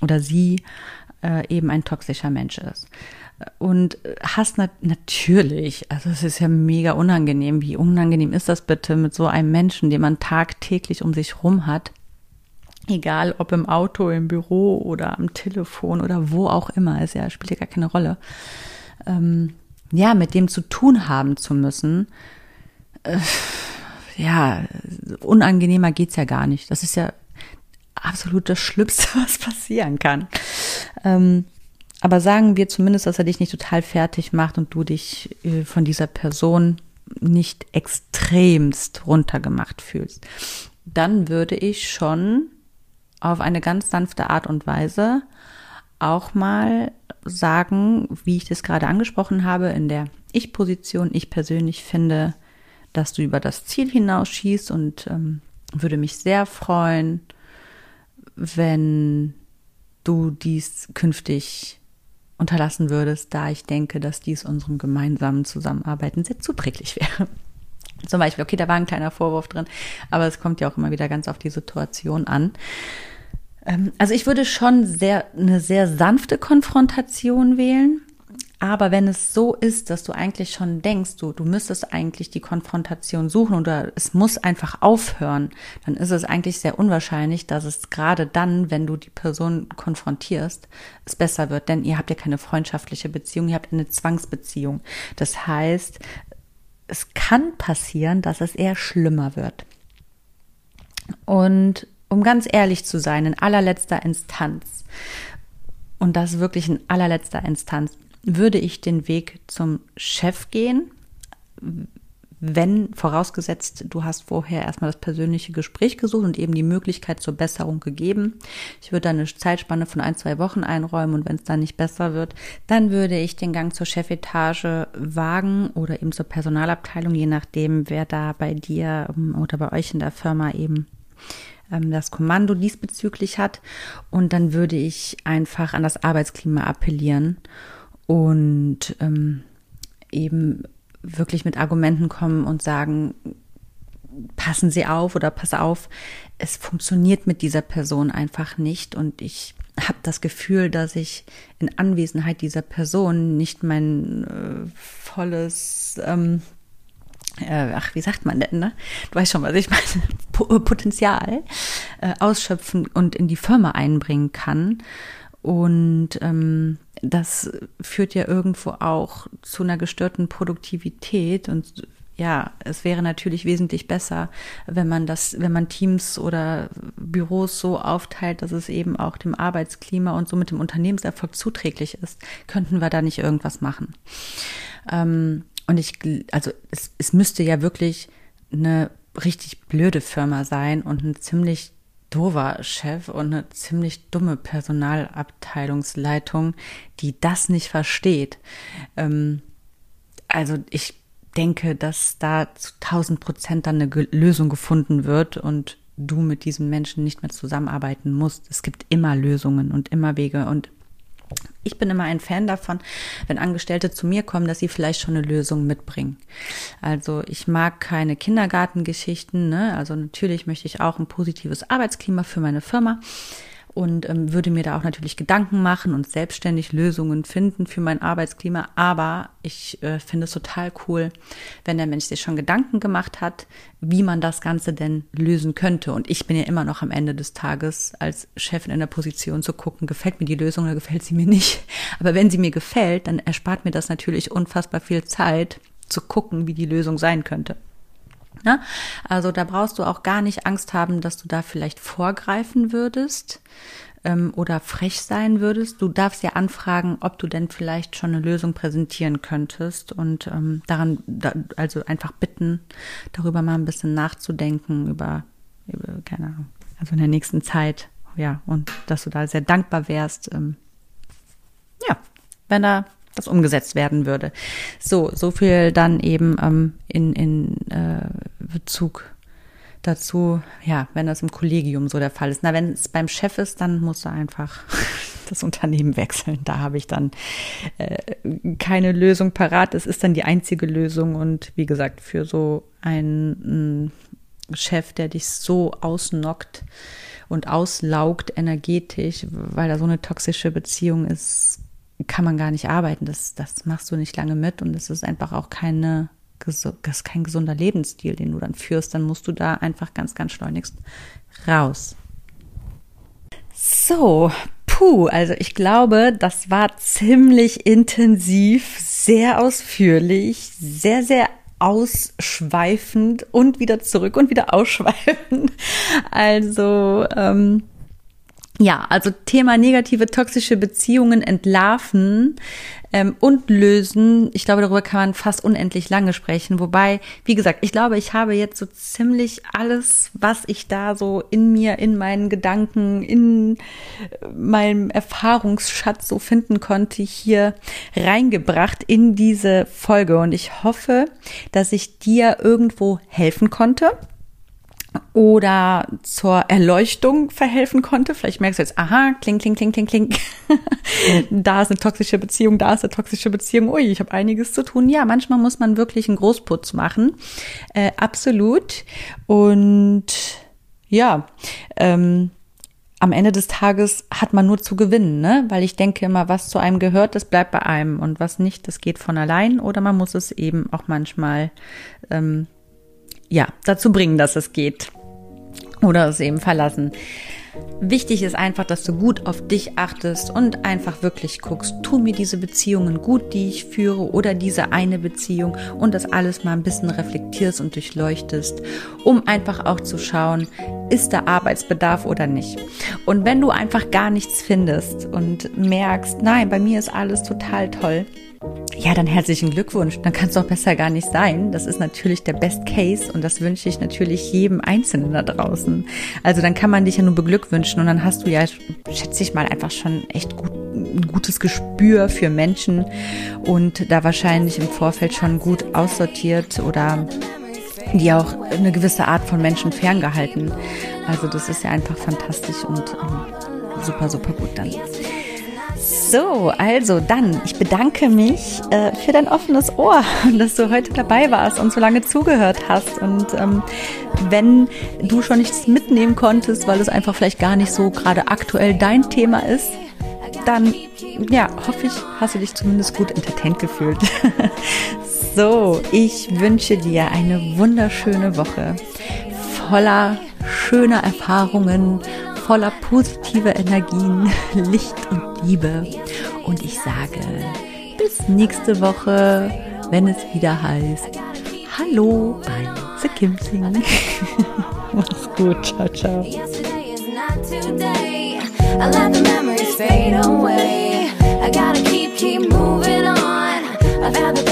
oder sie äh, eben ein toxischer Mensch ist. Und hast nat natürlich, also es ist ja mega unangenehm. Wie unangenehm ist das bitte mit so einem Menschen, den man tagtäglich um sich rum hat? Egal ob im Auto, im Büro oder am Telefon oder wo auch immer, ist ja, spielt ja gar keine Rolle. Ähm, ja, mit dem zu tun haben zu müssen, äh, ja, unangenehmer geht's ja gar nicht. Das ist ja absolut das Schlimmste, [LAUGHS] was passieren kann. Ähm, aber sagen wir zumindest, dass er dich nicht total fertig macht und du dich äh, von dieser Person nicht extremst runtergemacht fühlst. Dann würde ich schon auf eine ganz sanfte Art und Weise auch mal sagen, wie ich das gerade angesprochen habe, in der Ich-Position. Ich persönlich finde, dass du über das Ziel hinausschießt und ähm, würde mich sehr freuen, wenn du dies künftig unterlassen würdest, da ich denke, dass dies unserem gemeinsamen Zusammenarbeiten sehr zuträglich wäre. [LAUGHS] Zum Beispiel, okay, da war ein kleiner Vorwurf drin, aber es kommt ja auch immer wieder ganz auf die Situation an. Ähm, also ich würde schon sehr, eine sehr sanfte Konfrontation wählen. Aber wenn es so ist, dass du eigentlich schon denkst, du, du müsstest eigentlich die Konfrontation suchen oder es muss einfach aufhören, dann ist es eigentlich sehr unwahrscheinlich, dass es gerade dann, wenn du die Person konfrontierst, es besser wird. Denn ihr habt ja keine freundschaftliche Beziehung, ihr habt eine Zwangsbeziehung. Das heißt, es kann passieren, dass es eher schlimmer wird. Und um ganz ehrlich zu sein, in allerletzter Instanz, und das wirklich in allerletzter Instanz, würde ich den Weg zum Chef gehen, wenn vorausgesetzt, du hast vorher erstmal das persönliche Gespräch gesucht und eben die Möglichkeit zur Besserung gegeben. Ich würde dann eine Zeitspanne von ein, zwei Wochen einräumen und wenn es dann nicht besser wird, dann würde ich den Gang zur Chefetage wagen oder eben zur Personalabteilung, je nachdem, wer da bei dir ähm, oder bei euch in der Firma eben das Kommando diesbezüglich hat. Und dann würde ich einfach an das Arbeitsklima appellieren und ähm, eben wirklich mit Argumenten kommen und sagen, passen Sie auf oder pass auf, es funktioniert mit dieser Person einfach nicht und ich habe das Gefühl, dass ich in Anwesenheit dieser Person nicht mein äh, volles, ähm, äh, ach, wie sagt man denn, ne? Du weißt schon, was ich meine, [LAUGHS] Potenzial äh, ausschöpfen und in die Firma einbringen kann. Und ähm, das führt ja irgendwo auch zu einer gestörten Produktivität und ja, es wäre natürlich wesentlich besser, wenn man das, wenn man Teams oder Büros so aufteilt, dass es eben auch dem Arbeitsklima und somit dem Unternehmenserfolg zuträglich ist. Könnten wir da nicht irgendwas machen? Ähm, und ich, also es, es müsste ja wirklich eine richtig blöde Firma sein und ein ziemlich dover Chef und eine ziemlich dumme Personalabteilungsleitung, die das nicht versteht. Ähm, also ich denke, dass da zu 1000 Prozent dann eine Lösung gefunden wird und du mit diesen Menschen nicht mehr zusammenarbeiten musst. Es gibt immer Lösungen und immer Wege und ich bin immer ein Fan davon, wenn Angestellte zu mir kommen, dass sie vielleicht schon eine Lösung mitbringen. Also ich mag keine Kindergartengeschichten. Ne? Also natürlich möchte ich auch ein positives Arbeitsklima für meine Firma und ähm, würde mir da auch natürlich Gedanken machen und selbstständig Lösungen finden für mein Arbeitsklima. Aber ich äh, finde es total cool, wenn der Mensch sich schon Gedanken gemacht hat, wie man das Ganze denn lösen könnte. Und ich bin ja immer noch am Ende des Tages als Chefin in der Position zu gucken, gefällt mir die Lösung oder gefällt sie mir nicht. [LAUGHS] Aber wenn sie mir gefällt, dann erspart mir das natürlich unfassbar viel Zeit zu gucken, wie die Lösung sein könnte. Ne? Also da brauchst du auch gar nicht Angst haben, dass du da vielleicht vorgreifen würdest ähm, oder frech sein würdest. Du darfst ja anfragen, ob du denn vielleicht schon eine Lösung präsentieren könntest und ähm, daran, da, also einfach bitten, darüber mal ein bisschen nachzudenken, über, über, keine Ahnung, also in der nächsten Zeit, ja, und dass du da sehr dankbar wärst, ähm, ja, wenn da das umgesetzt werden würde. So, so viel dann eben ähm, in, in äh, Bezug dazu, ja, wenn das im Kollegium so der Fall ist. Na, wenn es beim Chef ist, dann muss er einfach [LAUGHS] das Unternehmen wechseln. Da habe ich dann äh, keine Lösung parat. Es ist dann die einzige Lösung. Und wie gesagt, für so einen Chef, der dich so ausnockt und auslaugt energetisch, weil da so eine toxische Beziehung ist, kann man gar nicht arbeiten. Das, das machst du nicht lange mit und es ist einfach auch keine, das ist kein gesunder Lebensstil, den du dann führst. Dann musst du da einfach ganz, ganz schleunigst raus. So, puh, also ich glaube, das war ziemlich intensiv, sehr ausführlich, sehr, sehr ausschweifend und wieder zurück und wieder ausschweifend. [LAUGHS] Also, ähm, ja, also Thema negative toxische Beziehungen entlarven ähm, und lösen. Ich glaube, darüber kann man fast unendlich lange sprechen. Wobei, wie gesagt, ich glaube, ich habe jetzt so ziemlich alles, was ich da so in mir, in meinen Gedanken, in meinem Erfahrungsschatz so finden konnte, hier reingebracht in diese Folge. Und ich hoffe, dass ich dir irgendwo helfen konnte oder zur Erleuchtung verhelfen konnte. Vielleicht merkst du jetzt, aha, kling, kling, kling, kling, kling. [LAUGHS] da ist eine toxische Beziehung, da ist eine toxische Beziehung. Ui, ich habe einiges zu tun. Ja, manchmal muss man wirklich einen Großputz machen. Äh, absolut. Und ja, ähm, am Ende des Tages hat man nur zu gewinnen, ne? Weil ich denke immer, was zu einem gehört, das bleibt bei einem und was nicht, das geht von allein oder man muss es eben auch manchmal ähm, ja, dazu bringen, dass es geht. Oder es eben verlassen. Wichtig ist einfach, dass du gut auf dich achtest und einfach wirklich guckst, tun mir diese Beziehungen gut, die ich führe oder diese eine Beziehung und das alles mal ein bisschen reflektierst und durchleuchtest, um einfach auch zu schauen, ist da Arbeitsbedarf oder nicht. Und wenn du einfach gar nichts findest und merkst, nein, bei mir ist alles total toll, ja, dann herzlichen Glückwunsch. Dann kann es doch besser gar nicht sein. Das ist natürlich der Best Case und das wünsche ich natürlich jedem Einzelnen da draußen. Also dann kann man dich ja nur beglückwünschen und dann hast du ja, schätze ich mal, einfach schon echt gut, ein gutes Gespür für Menschen und da wahrscheinlich im Vorfeld schon gut aussortiert oder die auch eine gewisse Art von Menschen ferngehalten. Also das ist ja einfach fantastisch und ähm, super, super gut dann. So, also dann, ich bedanke mich äh, für dein offenes Ohr [LAUGHS] dass du heute dabei warst und so lange zugehört hast. Und ähm, wenn du schon nichts mitnehmen konntest, weil es einfach vielleicht gar nicht so gerade aktuell dein Thema ist, dann ja, hoffe ich, hast du dich zumindest gut entertained gefühlt. [LAUGHS] so, ich wünsche dir eine wunderschöne Woche voller schöner Erfahrungen, voller positiver Energien, [LAUGHS] Licht und Liebe. Und ich sage bis nächste Woche, wenn es wieder heißt, Hallo bei The Kim [LAUGHS] Mach's gut, ciao, ciao. I gotta keep, keep moving on. I've had the